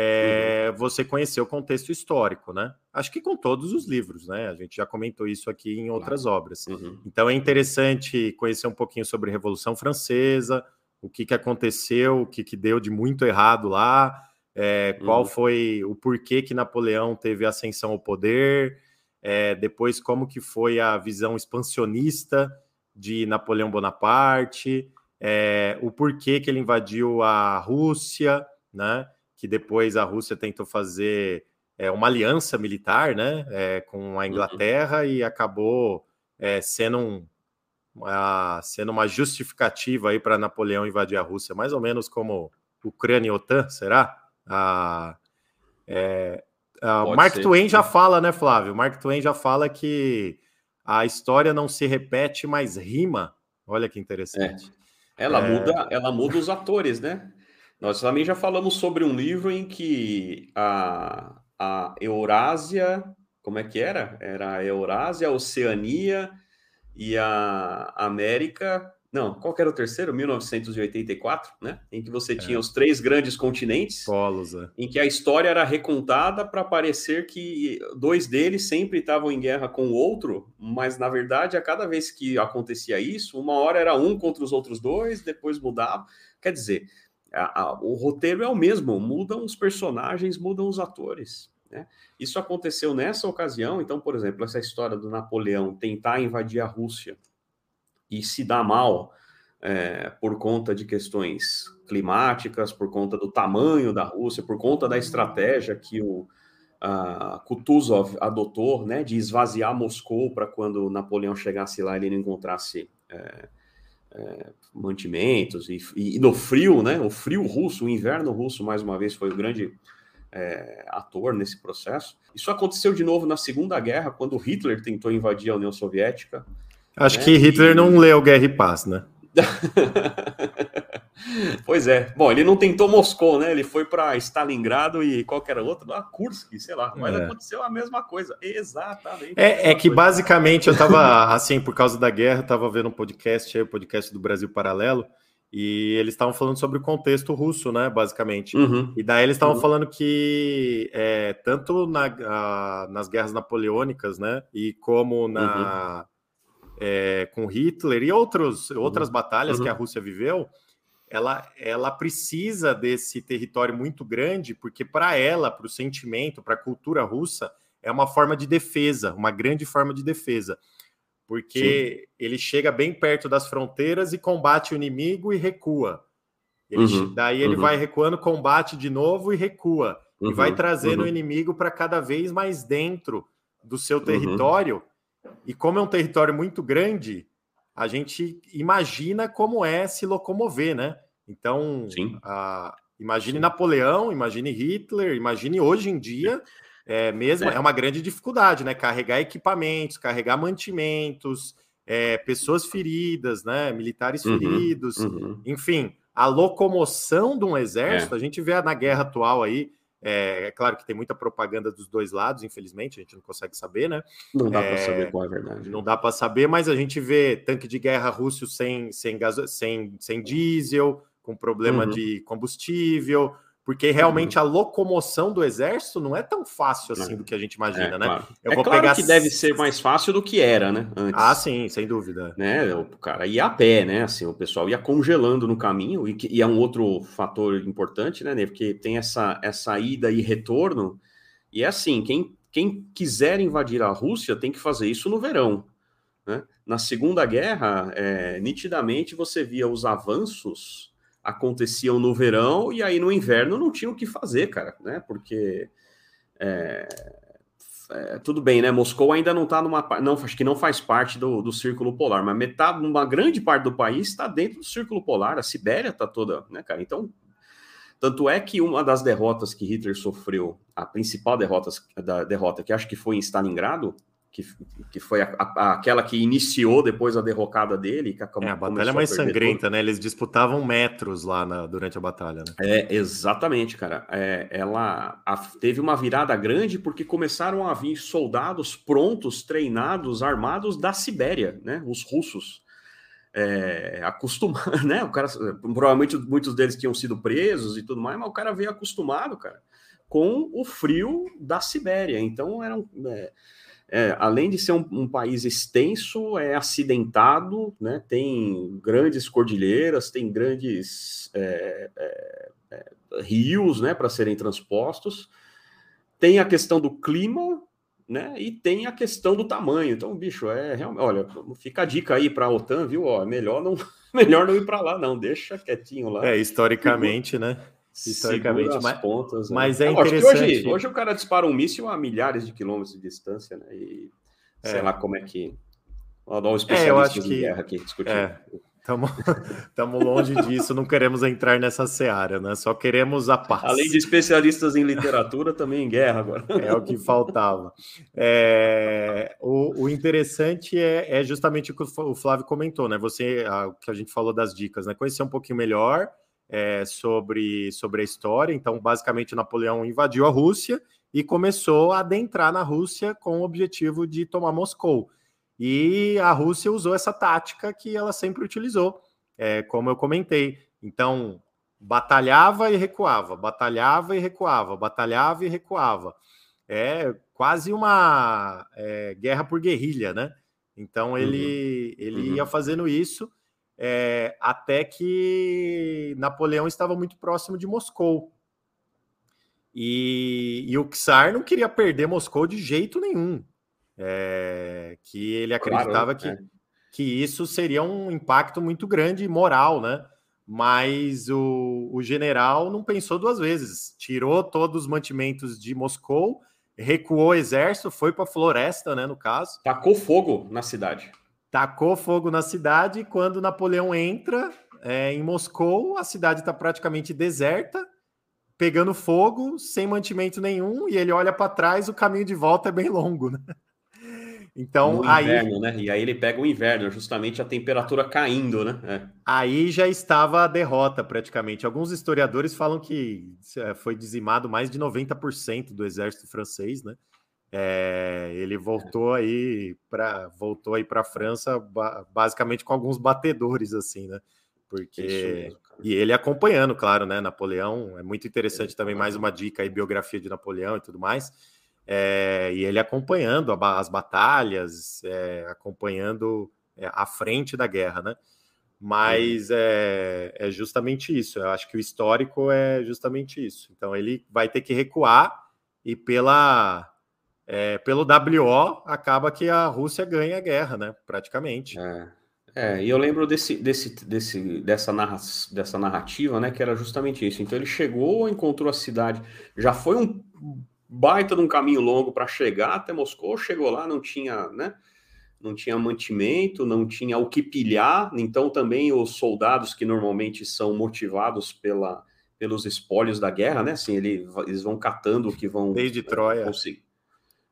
é, uhum. você conhecer o contexto histórico, né? Acho que com todos os livros, né? A gente já comentou isso aqui em outras obras. Uhum. Então é interessante conhecer um pouquinho sobre a Revolução Francesa, o que, que aconteceu, o que, que deu de muito errado lá, é, qual uhum. foi o porquê que Napoleão teve ascensão ao poder, é, depois como que foi a visão expansionista de Napoleão Bonaparte, é, o porquê que ele invadiu a Rússia, né? Que depois a Rússia tentou fazer é, uma aliança militar né, é, com a uhum. Inglaterra uhum. e acabou é, sendo, um, uma, sendo uma justificativa para Napoleão invadir a Rússia, mais ou menos como Ucrânia e OTAN, será? Ah, é, Mark ser. Twain já fala, né, Flávio? Mark Twain já fala que a história não se repete, mas rima. Olha que interessante. É. Ela é... muda, ela muda os atores, né? Nós também já falamos sobre um livro em que a, a Eurásia, como é que era? Era a Eurásia, a Oceania e a América Não, qual era o terceiro? 1984, né? Em que você é. tinha os três grandes continentes. Polos, é. Em que a história era recontada para parecer que dois deles sempre estavam em guerra com o outro, mas na verdade, a cada vez que acontecia isso, uma hora era um contra os outros dois, depois mudava. Quer dizer, a, a, o roteiro é o mesmo, mudam os personagens, mudam os atores. Né? Isso aconteceu nessa ocasião, então, por exemplo, essa história do Napoleão tentar invadir a Rússia e se dá mal é, por conta de questões climáticas, por conta do tamanho da Rússia, por conta da estratégia que o a Kutuzov adotou, né, de esvaziar Moscou para quando Napoleão chegasse lá ele não encontrasse é, é, mantimentos e, e, no frio, né, o frio russo, o inverno russo mais uma vez foi o grande é, ator nesse processo. Isso aconteceu de novo na Segunda Guerra quando Hitler tentou invadir a União Soviética. Acho né? que Hitler e... não leu Guerra e Paz, né? pois é. Bom, ele não tentou Moscou, né? Ele foi para Stalingrado e qualquer outro, lá, Kursk, sei lá. Mas é. aconteceu a mesma coisa. Exatamente. É, é que coisa. basicamente eu tava, assim, por causa da guerra, eu tava vendo um podcast, o podcast do Brasil Paralelo, e eles estavam falando sobre o contexto russo, né? Basicamente. Uhum. E daí eles estavam uhum. falando que é, tanto na, a, nas guerras napoleônicas, né? E como na. Uhum é, com Hitler e outros, outras uhum. batalhas uhum. que a Rússia viveu, ela, ela precisa desse território muito grande, porque para ela, para o sentimento, para a cultura russa, é uma forma de defesa, uma grande forma de defesa. Porque Sim. ele chega bem perto das fronteiras e combate o inimigo e recua. Ele, uhum. Daí ele uhum. vai recuando, combate de novo e recua. E vai uhum. trazendo o uhum. inimigo para cada vez mais dentro do seu território e como é um território muito grande, a gente imagina como é se locomover, né? Então, a, imagine Sim. Napoleão, imagine Hitler, imagine hoje em dia, é, mesmo é. é uma grande dificuldade, né? Carregar equipamentos, carregar mantimentos, é, pessoas feridas, né? Militares uhum, feridos, uhum. enfim, a locomoção de um exército, é. a gente vê na guerra atual aí, é, é, claro que tem muita propaganda dos dois lados, infelizmente, a gente não consegue saber, né? Não dá é, para saber qual é a verdade. Não dá para saber, mas a gente vê tanque de guerra russo sem, sem, gaso, sem, sem diesel, com problema uhum. de combustível, porque realmente uhum. a locomoção do exército não é tão fácil assim do que a gente imagina, é, né? Claro. Eu é vou claro pegar que deve ser mais fácil do que era, né? Antes. Ah, sim, sem dúvida. Né? O cara ia a pé, né? Assim, o pessoal ia congelando no caminho, e, que, e é um outro fator importante, né, Porque tem essa, essa ida e retorno, e é assim, quem, quem quiser invadir a Rússia tem que fazer isso no verão. Né? Na Segunda Guerra, é, nitidamente você via os avanços aconteciam no verão e aí no inverno não tinha o que fazer, cara, né? Porque é, é, tudo bem, né? Moscou ainda não está numa não acho que não faz parte do, do círculo polar, mas metade, uma grande parte do país está dentro do círculo polar. A Sibéria está toda, né, cara? Então, tanto é que uma das derrotas que Hitler sofreu, a principal derrota, da derrota que acho que foi em Stalingrado, que, que foi a, a, aquela que iniciou depois a derrocada dele. Que a, é, a batalha mais sangrenta, tudo. né? Eles disputavam metros lá na, durante a batalha, né? É, exatamente, cara. É, ela a, teve uma virada grande porque começaram a vir soldados prontos, treinados, armados da Sibéria, né? Os russos. É, acostumado, né? O cara, provavelmente muitos deles tinham sido presos e tudo mais, mas o cara veio acostumado, cara, com o frio da Sibéria. Então eram. É, é, além de ser um, um, país extenso, é acidentado, né? tem grandes cordilheiras, tem grandes é, é, é rios né, para serem transpostos, tem a questão do clima, né? E tem a questão do tamanho. Então, bicho, é realmente. Olha, fica a dica aí para a OTAN, viu? Ó, melhor não, melhor não ir para lá, não. Deixa quietinho lá. É, historicamente, né? Historicamente, mas, pontas, né? mas é interessante. Hoje, hoje, o cara dispara um míssil a milhares de quilômetros de distância, né? E é. sei lá como é que. Olha o especialista é, que, guerra aqui discutindo. É. Estamos longe disso, não queremos entrar nessa seara, né? Só queremos a paz. Além de especialistas em literatura, também em guerra agora. É o que faltava. É, o, o, interessante é, é, justamente o que o Flávio comentou, né? Você, o que a gente falou das dicas, né? Conhecer um pouquinho melhor, é, sobre, sobre a história. Então, basicamente, Napoleão invadiu a Rússia e começou a adentrar na Rússia com o objetivo de tomar Moscou. e a Rússia usou essa tática que ela sempre utilizou, é, como eu comentei. Então, batalhava e recuava, batalhava e recuava, batalhava e recuava. É quase uma é, guerra por guerrilha, né? Então ele, uhum. ele uhum. ia fazendo isso é, até que Napoleão estava muito próximo de Moscou. E, e o Czar não queria perder Moscou de jeito nenhum. É, que ele acreditava claro, que, é. que isso seria um impacto muito grande moral, né? Mas o, o general não pensou duas vezes. Tirou todos os mantimentos de Moscou, recuou o exército, foi para a floresta, né? No caso. Tacou fogo na cidade tacou fogo na cidade. Quando Napoleão entra é, em Moscou, a cidade está praticamente deserta, pegando fogo, sem mantimento nenhum, e ele olha para trás, o caminho de volta é bem longo, né? Então, no aí. Inverno, né? E aí ele pega o inverno, justamente a temperatura caindo, né? É. Aí já estava a derrota, praticamente. Alguns historiadores falam que é, foi dizimado mais de 90% do exército francês, né? É, ele voltou aí para voltou aí para a França basicamente com alguns batedores assim, né? Porque e ele acompanhando, claro, né? Napoleão é muito interessante também mais uma dica aí biografia de Napoleão e tudo mais. É, e ele acompanhando as batalhas, é, acompanhando a frente da guerra, né? Mas é, é justamente isso. Eu acho que o histórico é justamente isso. Então ele vai ter que recuar e pela é, pelo WO, acaba que a Rússia ganha a guerra, né? Praticamente. É, é e eu lembro desse, desse, desse, dessa, narra, dessa narrativa, né? Que era justamente isso. Então ele chegou, encontrou a cidade, já foi um baita de um caminho longo para chegar até Moscou, chegou lá, não tinha, né? Não tinha mantimento, não tinha o que pilhar, então também os soldados que normalmente são motivados pela, pelos espólios da guerra, né? Assim, ele, eles vão catando o que vão desde Troia conseguir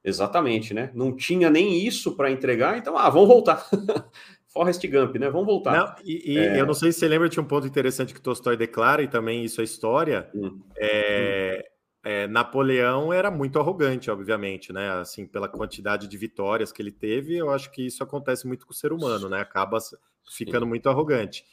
Exatamente, né? Não tinha nem isso para entregar, então, ah, vamos voltar. Forrest Gump, né? Vamos voltar. Não, e, e é... eu não sei se você lembra, tinha um ponto interessante que Tolstói declara, e também isso é história. Hum. É, hum. É, Napoleão era muito arrogante, obviamente, né? Assim, pela quantidade de vitórias que ele teve, eu acho que isso acontece muito com o ser humano, né? Acaba ficando Sim. muito arrogante.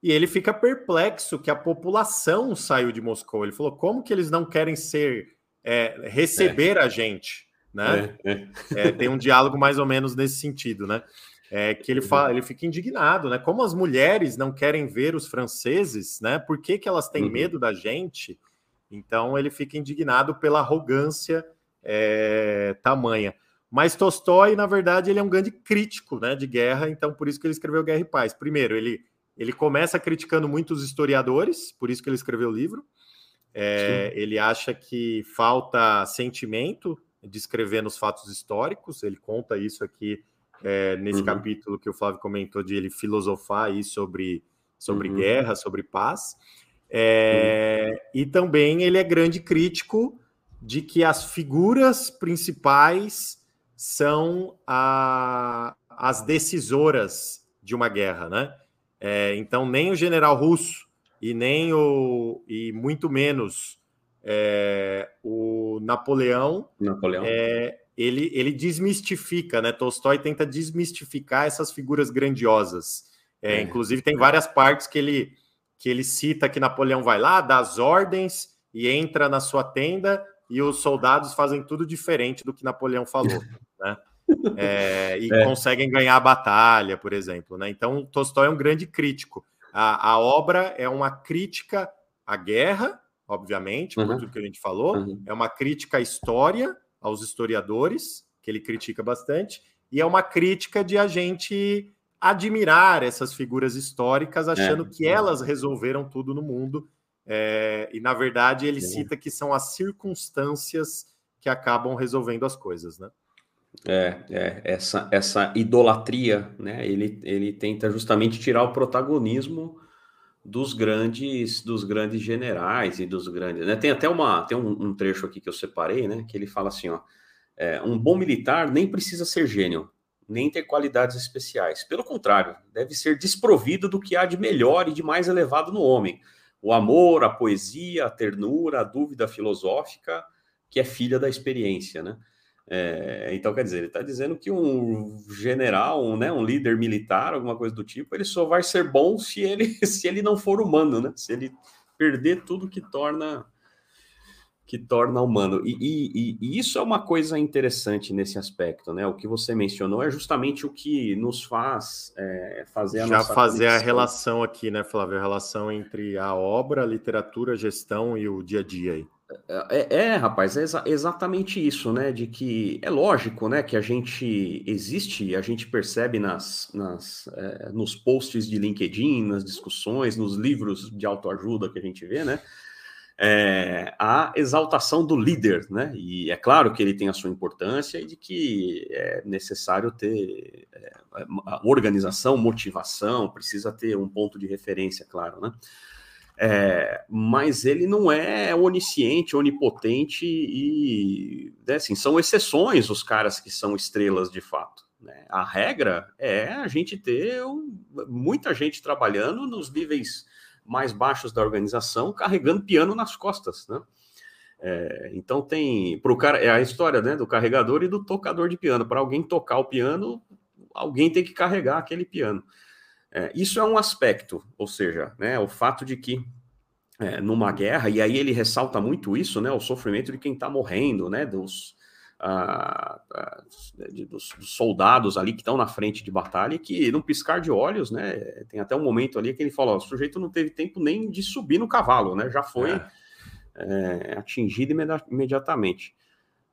E ele fica perplexo que a população saiu de Moscou. Ele falou: como que eles não querem ser é, receber é. a gente? Né? É, é. É, tem um diálogo mais ou menos nesse sentido, né? É, que ele fala, ele fica indignado, né? Como as mulheres não querem ver os franceses, né? Por que, que elas têm uhum. medo da gente? Então ele fica indignado pela arrogância é, tamanha. Mas Tolstói, na verdade, ele é um grande crítico né, de guerra, então por isso que ele escreveu Guerra e Paz. Primeiro, ele, ele começa criticando muitos historiadores, por isso que ele escreveu o livro. É, ele acha que falta sentimento descrevendo os fatos históricos. Ele conta isso aqui é, nesse uhum. capítulo que o Flávio comentou de ele filosofar aí sobre, sobre uhum. guerra, sobre paz. É, uhum. E também ele é grande crítico de que as figuras principais são a, as decisoras de uma guerra, né? É, então nem o general russo e nem o e muito menos é, o Napoleão, Napoleão. É, ele, ele desmistifica, né? Tolstói tenta desmistificar essas figuras grandiosas. É, é. Inclusive, tem várias partes que ele, que ele cita que Napoleão vai lá, dá as ordens e entra na sua tenda e os soldados fazem tudo diferente do que Napoleão falou, né? É, e é. conseguem ganhar a batalha, por exemplo. Né? Então, Tolstói é um grande crítico. A, a obra é uma crítica à guerra obviamente, uhum. por tudo que a gente falou. Uhum. É uma crítica à história, aos historiadores, que ele critica bastante, e é uma crítica de a gente admirar essas figuras históricas, achando é. que elas resolveram tudo no mundo. É, e, na verdade, ele é. cita que são as circunstâncias que acabam resolvendo as coisas, né? É, é essa, essa idolatria, né? Ele, ele tenta justamente tirar o protagonismo dos grandes dos grandes generais e dos grandes, né? Tem até uma tem um, um trecho aqui que eu separei, né? Que ele fala assim, ó, é, um bom militar nem precisa ser gênio, nem ter qualidades especiais. Pelo contrário, deve ser desprovido do que há de melhor e de mais elevado no homem: o amor, a poesia, a ternura, a dúvida filosófica, que é filha da experiência, né? É, então, quer dizer, ele está dizendo que um general, um, né, um líder militar, alguma coisa do tipo, ele só vai ser bom se ele, se ele não for humano, né? Se ele perder tudo que torna que torna humano. E, e, e, isso é uma coisa interessante nesse aspecto, né? O que você mencionou é justamente o que nos faz é, fazer a Já fazer conexão. a relação aqui, né, Flávio? A relação entre a obra, a literatura, a gestão e o dia a dia aí. É, é, é rapaz, é exa exatamente isso, né? De que é lógico, né? Que a gente existe, a gente percebe nas, nas é, nos posts de LinkedIn, nas discussões, nos livros de autoajuda que a gente vê, né? é, a exaltação do líder, né? E é claro que ele tem a sua importância e de que é necessário ter é, organização, motivação, precisa ter um ponto de referência, claro, né? É, mas ele não é onisciente, onipotente e né, assim, são exceções os caras que são estrelas de fato. Né? A regra é a gente ter um, muita gente trabalhando nos níveis mais baixos da organização carregando piano nas costas, né? É, então tem para o cara é a história né, do carregador e do tocador de piano. Para alguém tocar o piano, alguém tem que carregar aquele piano. É, isso é um aspecto, ou seja, né, o fato de que é, numa guerra, e aí ele ressalta muito isso, né, o sofrimento de quem está morrendo, né, dos, a, a, de, dos, dos, soldados ali que estão na frente de batalha, que num piscar de olhos, né? Tem até um momento ali que ele fala: ó, o sujeito não teve tempo nem de subir no cavalo, né? Já foi é. É, atingido imediatamente.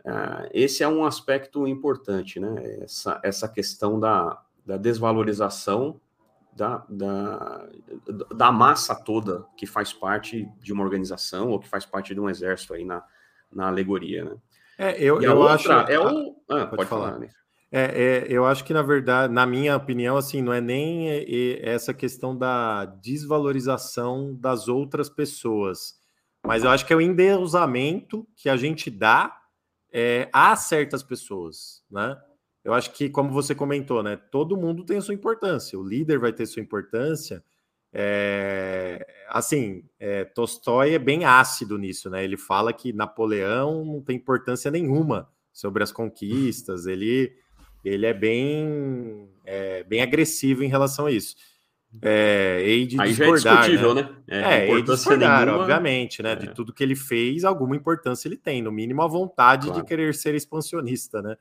Uh, esse é um aspecto importante, né? Essa, essa questão da, da desvalorização da, da, da massa toda que faz parte de uma organização ou que faz parte de um exército aí na, na alegoria, né? É, eu, eu acho. É o. Ah, pode, pode falar. falar. É, é, eu acho que, na verdade, na minha opinião, assim, não é nem essa questão da desvalorização das outras pessoas, mas eu acho que é o endeusamento que a gente dá é, a certas pessoas, né? Eu acho que, como você comentou, né? Todo mundo tem a sua importância. O líder vai ter sua importância, é, assim, é, Tolstói é bem ácido nisso, né? Ele fala que Napoleão não tem importância nenhuma sobre as conquistas, ele, ele é bem, é, bem agressivo em relação a isso. É, hei de Aí discordar, já é discutível, né? né? É, é discordar, nenhuma... obviamente, né? É. De tudo que ele fez, alguma importância ele tem. No mínimo, a vontade claro. de querer ser expansionista, né?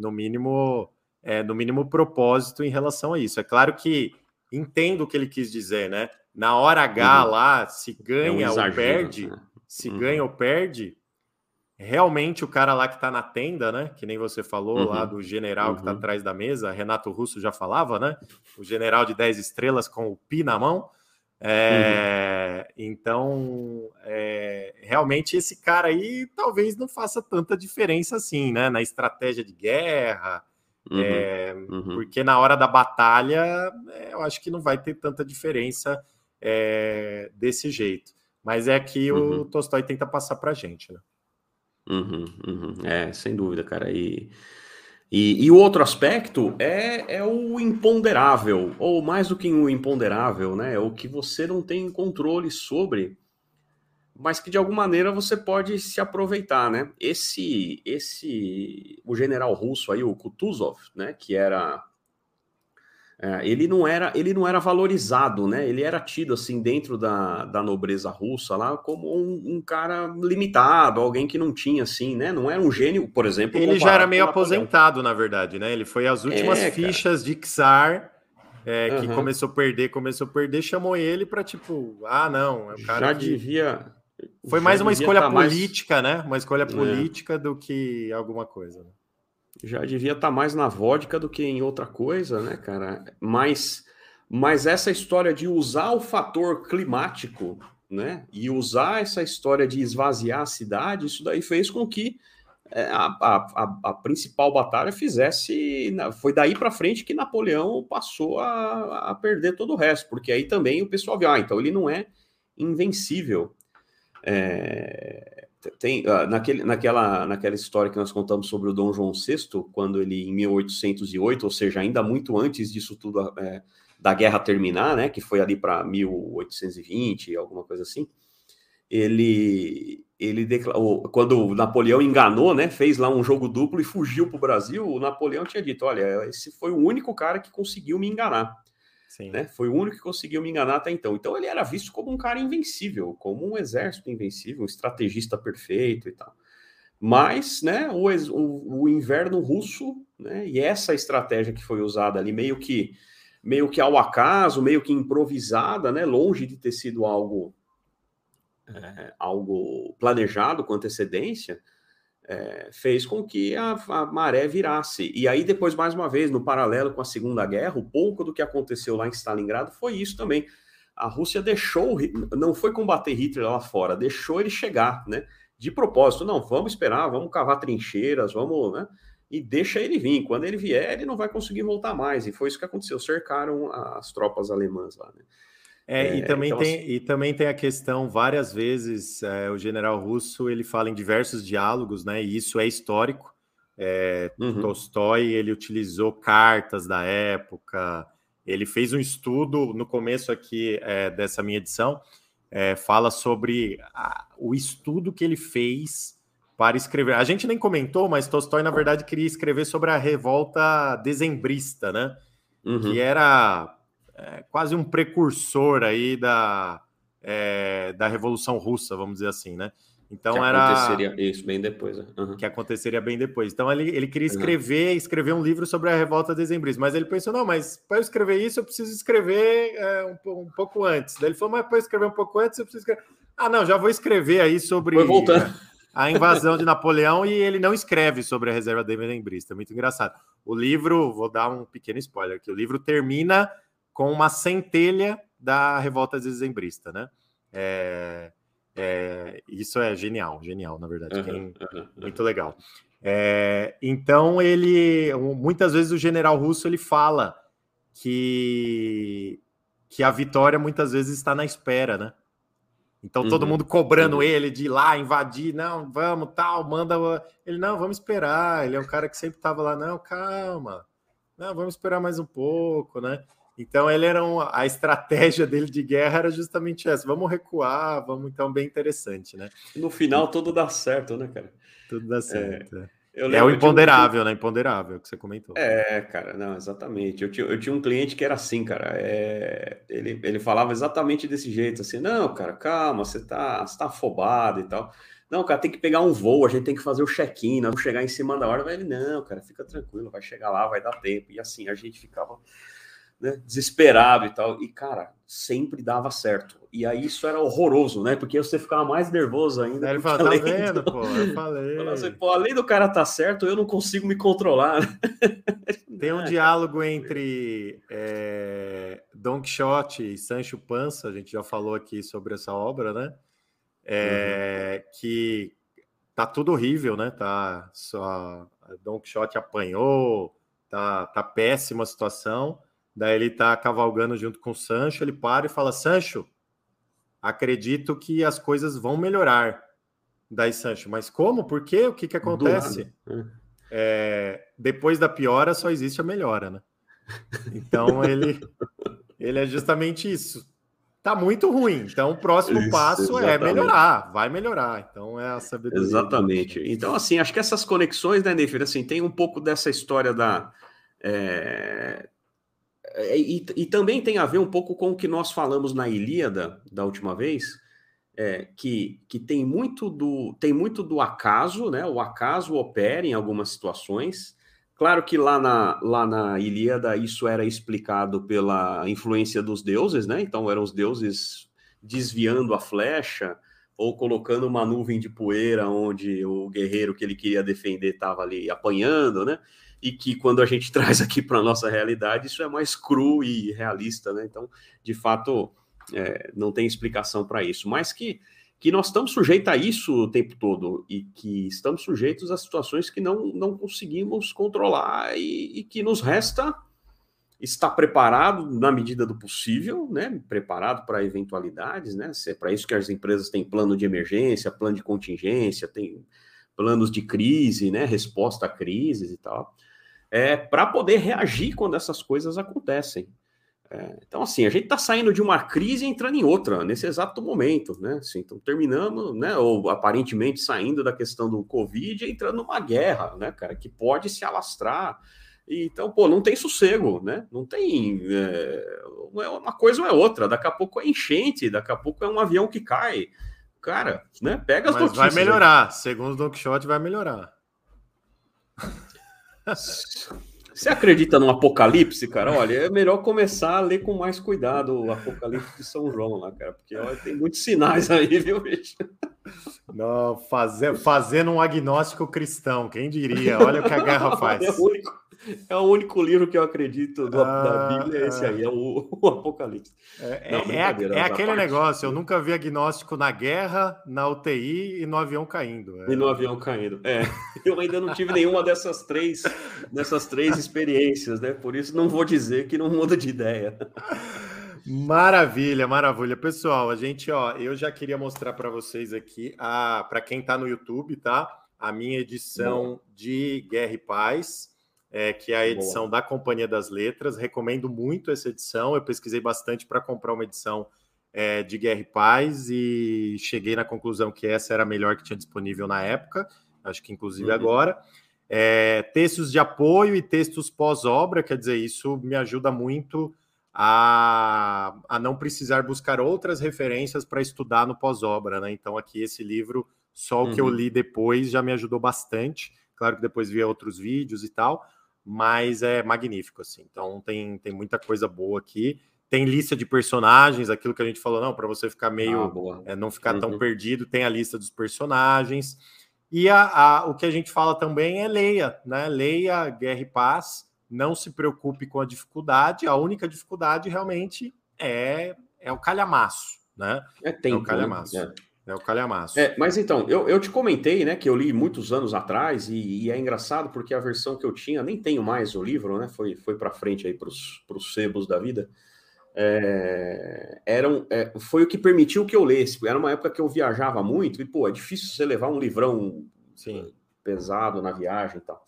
No mínimo, é, no mínimo, propósito em relação a isso. É claro que entendo o que ele quis dizer, né? Na hora H uhum. lá, se ganha é um ou perde, né? se uhum. ganha ou perde, realmente o cara lá que tá na tenda, né? Que nem você falou uhum. lá do general que tá uhum. atrás da mesa, Renato Russo já falava, né? O general de 10 estrelas com o pi na mão. É, uhum. Então, é, realmente esse cara aí talvez não faça tanta diferença assim, né? Na estratégia de guerra, Uhum, é, uhum. Porque na hora da batalha, é, eu acho que não vai ter tanta diferença é, desse jeito. Mas é que uhum. o Tolstói tenta passar para a gente, né? Uhum, uhum. É, sem dúvida, cara. E, e, e, o outro aspecto é, é o imponderável, ou mais do que o imponderável, né? O que você não tem controle sobre mas que de alguma maneira você pode se aproveitar, né? Esse, esse, o general russo aí, o Kutuzov, né? Que era, é, ele não era, ele não era valorizado, né? Ele era tido assim dentro da, da nobreza russa lá como um, um cara limitado, alguém que não tinha assim, né? Não era um gênio, por exemplo. Ele já era meio aposentado, na verdade, né? Ele foi as últimas é, fichas de Czar. É, que uhum. começou a perder, começou a perder, chamou ele para tipo, ah, não, é o cara já que... devia foi mais uma escolha tá política, mais... né? Uma escolha é. política do que alguma coisa. Né? Já devia estar tá mais na vodka do que em outra coisa, né, cara? Mas, mas essa história de usar o fator climático, né? E usar essa história de esvaziar a cidade, isso daí fez com que é, a, a, a, principal batalha fizesse. Foi daí para frente que Napoleão passou a, a perder todo o resto, porque aí também o pessoal viu, ah, então ele não é invencível. É, tem uh, naquele, naquela, naquela história que nós contamos sobre o Dom João VI, quando ele, em 1808, ou seja, ainda muito antes disso tudo, é, da guerra terminar, né, que foi ali para 1820, alguma coisa assim, ele, ele declarou, quando Napoleão enganou, né, fez lá um jogo duplo e fugiu para o Brasil, o Napoleão tinha dito: olha, esse foi o único cara que conseguiu me enganar. Sim. Né? Foi o único que conseguiu me enganar até então. Então ele era visto como um cara invencível, como um exército invencível, um estrategista perfeito e tal. Mas, né, o, o, o inverno russo, né, e essa estratégia que foi usada ali, meio que meio que ao acaso, meio que improvisada, né, longe de ter sido algo é, algo planejado com antecedência, é, fez com que a, a, maré virasse. E aí, depois, mais uma vez, no paralelo com a Segunda Guerra, o pouco do que aconteceu lá em Stalingrado foi isso também. A Rússia deixou, não foi combater Hitler lá fora, deixou ele chegar, né? De propósito, não, vamos esperar, vamos cavar trincheiras, vamos, né? E deixa ele vir. Quando ele vier, ele não vai conseguir voltar mais. E foi isso que aconteceu. Cercaram as tropas alemãs lá, né? É, é, e, também então, tem, assim... e também tem a questão, várias vezes, é, o general russo ele fala em diversos diálogos, né? E isso é histórico. É, uhum. Tolstói ele utilizou cartas da época, ele fez um estudo no começo aqui é, dessa minha edição, é, fala sobre a, o estudo que ele fez para escrever. A gente nem comentou, mas Tolstói, na verdade, queria escrever sobre a revolta dezembrista, né? Uhum. Que era é, quase um precursor aí da, é, da Revolução Russa, vamos dizer assim, né? Então que era aconteceria isso bem depois, uhum. que aconteceria bem depois. Então ele, ele queria escrever, uhum. escrever um livro sobre a revolta dezembrista, mas ele pensou não, mas para eu escrever isso eu preciso escrever é, um, um, pouco antes. Daí ele falou, mas para eu escrever um pouco antes eu preciso escrever. Ah, não, já vou escrever aí sobre a invasão de Napoleão e ele não escreve sobre a reserva dezembrista. Muito engraçado. O livro, vou dar um pequeno spoiler aqui. O livro termina com uma centelha da revolta dezembrista, né? É, é, isso é genial, genial, na verdade, uhum, Quem, uhum, muito legal. É, então ele, muitas vezes o general russo ele fala que que a vitória muitas vezes está na espera, né? Então todo uhum, mundo cobrando uhum. ele de ir lá invadir, não, vamos, tal, manda ele não, vamos esperar. Ele é um cara que sempre estava lá, não, calma, não, vamos esperar mais um pouco, né? Então ele era um, a estratégia dele de guerra era justamente essa: vamos recuar, vamos então bem interessante, né? No final tudo dá certo, né, cara? Tudo dá certo. É, é o imponderável, um... né? Imponderável que você comentou. É, cara, não, exatamente. Eu tinha, eu tinha um cliente que era assim, cara. É, ele, ele falava exatamente desse jeito, assim, não, cara, calma, você tá, você tá afobado e tal. Não, cara, tem que pegar um voo, a gente tem que fazer o check-in, vamos chegar em cima da hora. Ele, não, cara, fica tranquilo, vai chegar lá, vai dar tempo. E assim, a gente ficava né, desesperado e tal. E, cara, sempre dava certo. E aí isso era horroroso, né? Porque você ficava mais nervoso ainda. Ele fala, tá vendo, do... pô, eu falei. Assim, pô, além do cara tá certo, eu não consigo me controlar. Tem um diálogo entre é, Don Quixote e Sancho Panza, a gente já falou aqui sobre essa obra, né? É, uhum. Que tá tudo horrível, né? Tá só Don Quixote apanhou, tá, tá péssima a situação. Daí ele tá cavalgando junto com o Sancho, ele para e fala: Sancho, acredito que as coisas vão melhorar. Daí Sancho, mas como? Por quê? O que, que acontece? É, depois da piora só existe a melhora, né? Então ele, ele é justamente isso. Tá muito ruim. Então o próximo isso, passo é exatamente. é melhorar, vai melhorar. Então é a sabedoria. Exatamente. Então, assim, acho que essas conexões, né, Nefer, assim, tem um pouco dessa história da. É, e, e, também tem a ver um pouco com o que nós falamos na Ilíada da última vez, é, que, que tem muito do tem muito do acaso, né? O acaso opera em algumas situações. Claro que lá na, lá na Ilíada isso era explicado pela influência dos deuses, né? Então eram os deuses desviando a flecha ou colocando uma nuvem de poeira onde o guerreiro que ele queria defender estava ali apanhando, né? E que quando a gente traz aqui para a nossa realidade, isso é mais cru e realista, né? Então, de fato, é, não tem explicação para isso, mas que, que nós estamos sujeitos a isso o tempo todo e que estamos sujeitos a situações que não, não conseguimos controlar e, e que nos resta estar preparado na medida do possível, né? Preparado para eventualidades, né? É para isso que as empresas têm plano de emergência, plano de contingência, tem planos de crise, né? Resposta a crises e tal é, para poder reagir quando essas coisas acontecem. É, então, assim, a gente está saindo de uma crise e entrando em outra, nesse exato momento, né? Assim, então, terminamos, né? Ou aparentemente saindo da questão do Covid e entrando numa guerra, né, cara, que pode se alastrar. Então, pô, não tem sossego, né? Não tem. É, uma coisa ou é outra. Daqui a pouco é enchente, daqui a pouco é um avião que cai. Cara, né? Pega as Mas notícias. Vai melhorar. Aí. Segundo o Don Quixote, vai melhorar. Você acredita no Apocalipse, cara? Olha, é melhor começar a ler com mais cuidado o Apocalipse de São João lá, cara, porque olha, tem muitos sinais aí, viu, bicho? Não, fazer, fazendo um agnóstico cristão, quem diria? Olha o que a guerra faz. É o único, é o único livro que eu acredito do, ah, da Bíblia, é esse aí, é o, o Apocalipse. É, Não, é, é, é aquele parte. negócio, eu nunca vi agnóstico na guerra, na UTI e no avião caindo. É. E no avião caindo, é. Eu ainda não tive nenhuma dessas três, dessas três experiências, né? Por isso não vou dizer que não muda de ideia. Maravilha, maravilha. Pessoal, a gente, ó, eu já queria mostrar para vocês aqui, para quem está no YouTube, tá? A minha edição Bom. de Guerra e Paz é, que é a edição Boa. da Companhia das Letras. Recomendo muito essa edição. Eu pesquisei bastante para comprar uma edição é, de Guerra e Paz e cheguei na conclusão que essa era a melhor que tinha disponível na época, acho que inclusive uhum. agora. É, textos de apoio e textos pós-obra, quer dizer, isso me ajuda muito a, a não precisar buscar outras referências para estudar no pós-obra, né? Então, aqui esse livro, só o uhum. que eu uhum. li depois já me ajudou bastante. Claro que depois via outros vídeos e tal, mas é magnífico, assim. Então tem, tem muita coisa boa aqui. Tem lista de personagens, aquilo que a gente falou, não, para você ficar meio. Ah, é, não ficar uhum. tão perdido, tem a lista dos personagens. E a, a, o que a gente fala também é leia, né? Leia Guerra e Paz, não se preocupe com a dificuldade, a única dificuldade realmente é, é o calhamaço, né? É tempo. É o calhamaço. Né? É. É o calhamaço. É, mas então, eu, eu te comentei, né, que eu li muitos anos atrás, e, e, é engraçado porque a versão que eu tinha, nem tenho mais o livro, né? Foi, foi para frente aí para os sebos da vida. É, eram, é, foi o que permitiu que eu lesse. Era uma época que eu viajava muito, e, pô, é difícil você levar um livrão Sim. pesado na viagem e tal.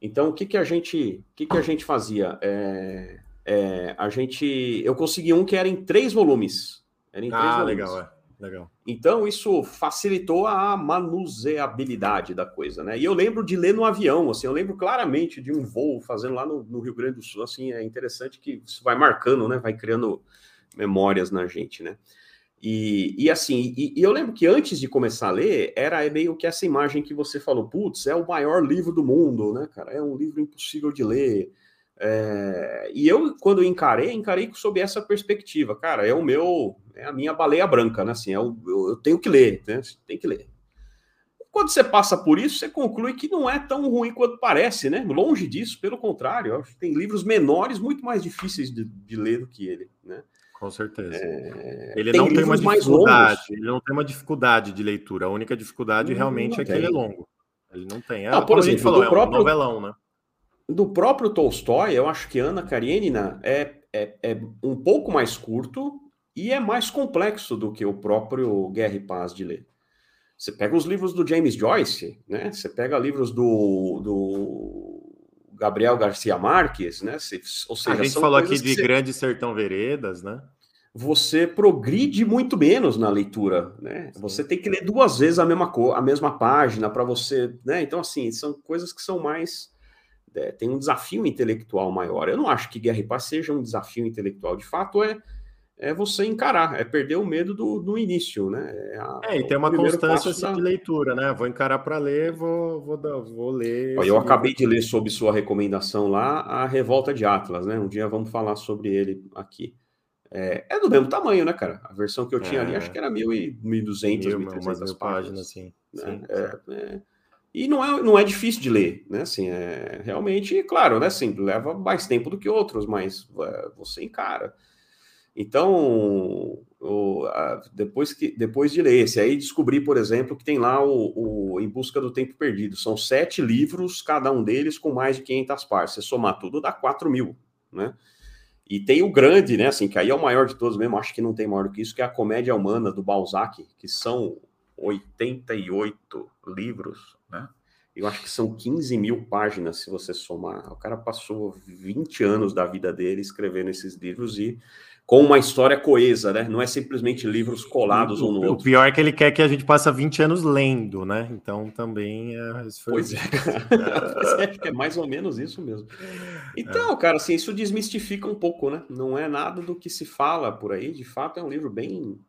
Então, o que, que a gente, o que, que a gente fazia? É, é, a gente, eu consegui um que era em três volumes. Era em três ah, volumes. legal, é. Legal. Então, isso facilitou a manuseabilidade da coisa, né? E eu lembro de ler no avião, assim, eu lembro claramente de um voo fazendo lá no, no Rio Grande do Sul, assim, é interessante que isso vai marcando, né? Vai criando memórias na gente, né? E, e assim, e, e, eu lembro que antes de começar a ler, era meio que essa imagem que você falou, putz, é o maior livro do mundo, né, cara? É um livro impossível de ler. É, e eu, quando encarei, encarei sob essa perspectiva, cara, é o meu, é a minha baleia branca, né? Assim, é o, eu, eu, tenho que ler, né? Tem que ler. Quando você passa por isso, você conclui que não é tão ruim quanto parece, né? Longe disso, pelo contrário, acho que tem livros menores muito mais difíceis de, de ler do que ele, né? Com certeza. É... Ele tem não tem uma dificuldade, ele não tem uma dificuldade de leitura. A única dificuldade não, realmente não é que ele é longo. Ele não tem. É, não, por exemplo, a gente falou, é próprio... um novelão, né? Do próprio Tolstói, eu acho que Ana Karenina é, é, é, um pouco mais curto e é mais complexo do que o próprio Guerra e Paz de ler. Você pega os livros do James Joyce, né? Você pega livros do, do Gabriel Garcia Marques, né? Ou seja, a gente falou aqui de você... Grande Sertão Veredas, né? Você progride muito menos na leitura, né? Sim. Você tem que ler duas vezes a mesma cor, a mesma página para você, né? Então assim, são coisas que são mais é, tem um desafio intelectual maior. Eu não acho que Guerra e Paz seja um desafio intelectual. De fato, é, é você encarar, é perder o medo do, do início, né? É, a, é e tem uma constância assim, da... de leitura, né? Vou encarar para ler, vou, vou, vou ler. Eu acabei de ler sob sua recomendação lá a Revolta de Atlas, né? Um dia vamos falar sobre ele aqui. É, é do mesmo tamanho, né, cara? A versão que eu tinha é. ali, acho que era 1.200, 1.300 páginas. Assim. Né? Sim, é, é e não é, não é difícil de ler, né? Assim, é realmente, claro, né? Assim, leva mais tempo do que outros, mas é, você encara. Então, o, a, depois, que, depois de ler esse, aí descobri, por exemplo, que tem lá o, o Em Busca do Tempo Perdido. São sete livros, cada um deles com mais de 500 partes. Se somar tudo, dá 4 mil, né? E tem o grande, né? Assim, que aí é o maior de todos mesmo, acho que não tem maior do que isso, que é a Comédia Humana do Balzac, que são 88 livros, né? eu acho que são 15 mil páginas, se você somar. O cara passou 20 anos da vida dele escrevendo esses livros e com uma história coesa, né? Não é simplesmente livros colados o, um no o outro. O pior é que ele quer que a gente passe 20 anos lendo, né? Então também é. Pois é. acho que é mais ou menos isso mesmo. Então, é. cara, assim, isso desmistifica um pouco, né? Não é nada do que se fala por aí. De fato, é um livro bem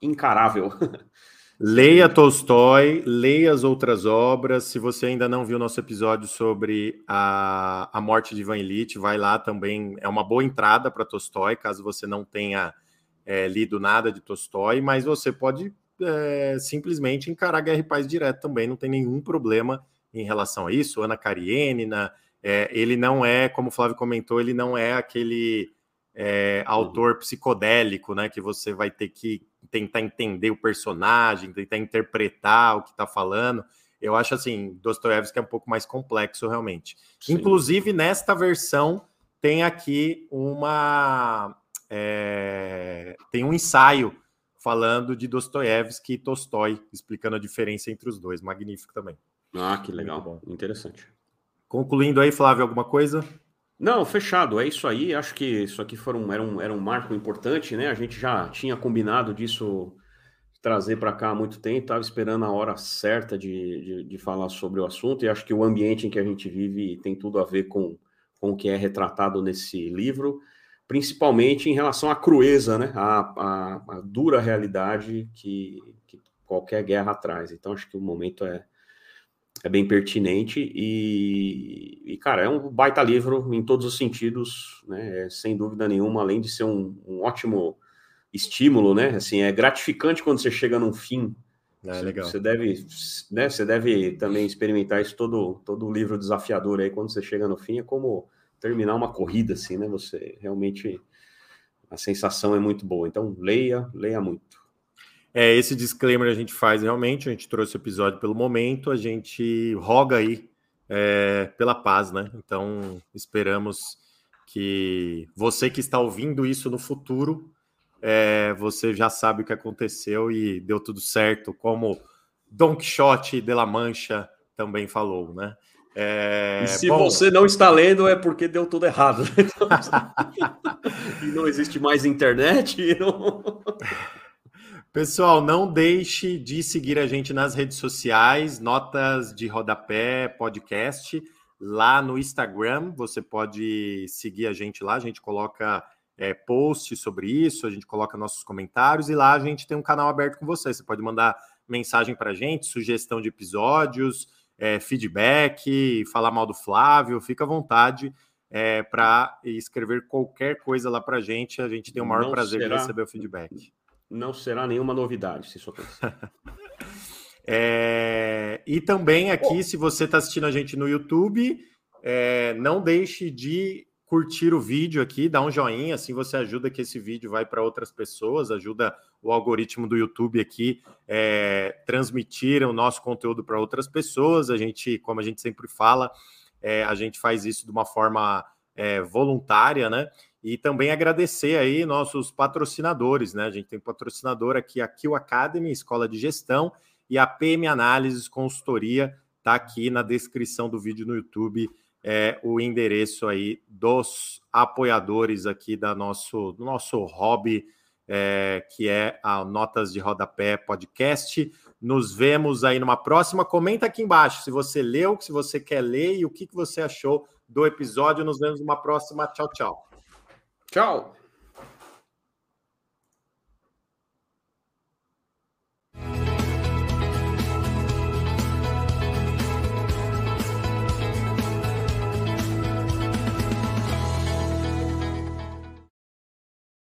encarável. Leia Tolstói, leia as outras obras. Se você ainda não viu nosso episódio sobre a, a morte de Ivan Illich, vai lá também. É uma boa entrada para Tolstói, caso você não tenha é, lido nada de Tolstói, mas você pode é, simplesmente encarar Guerra e Paz direto também, não tem nenhum problema em relação a isso. Ana Karenina, é, ele não é, como o Flávio comentou, ele não é aquele é, autor psicodélico, né? Que você vai ter que tentar entender o personagem, tentar interpretar o que está falando. Eu acho assim, Dostoiévski é um pouco mais complexo realmente. Sim. Inclusive nesta versão tem aqui uma é, tem um ensaio falando de Dostoiévski e Tolstói, explicando a diferença entre os dois. Magnífico também. Ah, que legal, interessante. Concluindo aí, Flávio, alguma coisa? Não, fechado, é isso aí. Acho que isso aqui foi um, era, um, era um marco importante, né? A gente já tinha combinado disso trazer para cá há muito tempo, estava esperando a hora certa de, de, de, falar sobre o assunto, e acho que o ambiente em que a gente vive tem tudo a ver com, com o que é retratado nesse livro, principalmente em relação à crueza, né? A, a, a dura realidade que, que qualquer guerra traz. Então, acho que o momento é, é bem pertinente e, e, cara, é um baita livro em todos os sentidos, né? É, sem dúvida nenhuma, além de ser um, um, ótimo estímulo, né? Assim, é gratificante quando você chega num fim. É, você, legal. Você deve, né? Você deve também experimentar isso todo todo livro desafiador aí quando você chega no fim é como terminar uma corrida, assim, né? Você realmente a sensação é muito boa. Então leia, leia muito. É, esse disclaimer a gente faz realmente, a gente trouxe o episódio pelo momento, a gente roga aí é, pela paz, né? Então, esperamos que você que está ouvindo isso no futuro, é, você já sabe o que aconteceu e deu tudo certo, como Don Quixote de la Mancha também falou, né? É, e se bom, você não está lendo é porque deu tudo errado. Então, e não existe mais internet. E não... Pessoal, não deixe de seguir a gente nas redes sociais, Notas de Rodapé Podcast, lá no Instagram. Você pode seguir a gente lá, a gente coloca é, post sobre isso, a gente coloca nossos comentários e lá a gente tem um canal aberto com você. Você pode mandar mensagem para a gente, sugestão de episódios, é, feedback, falar mal do Flávio, fica à vontade. É, para escrever qualquer coisa lá para a gente, a gente tem o maior Não prazer será... de receber o feedback não será nenhuma novidade, se isso acontecer. é, e também aqui, oh. se você está assistindo a gente no YouTube, é, não deixe de curtir o vídeo aqui, dar um joinha, assim você ajuda que esse vídeo vai para outras pessoas, ajuda o algoritmo do YouTube aqui é, transmitir o nosso conteúdo para outras pessoas. A gente, como a gente sempre fala, é, a gente faz isso de uma forma é, voluntária, né? E também agradecer aí nossos patrocinadores, né? A gente tem patrocinador aqui, a Kill Academy, Escola de Gestão, e a PM Análises Consultoria, tá aqui na descrição do vídeo no YouTube, é o endereço aí dos apoiadores aqui da nosso, do nosso hobby, é, que é a Notas de Rodapé Podcast. Nos vemos aí numa próxima. Comenta aqui embaixo se você leu, se você quer ler e o que, que você achou do episódio. Nos vemos numa próxima. Tchau, tchau. Tchau!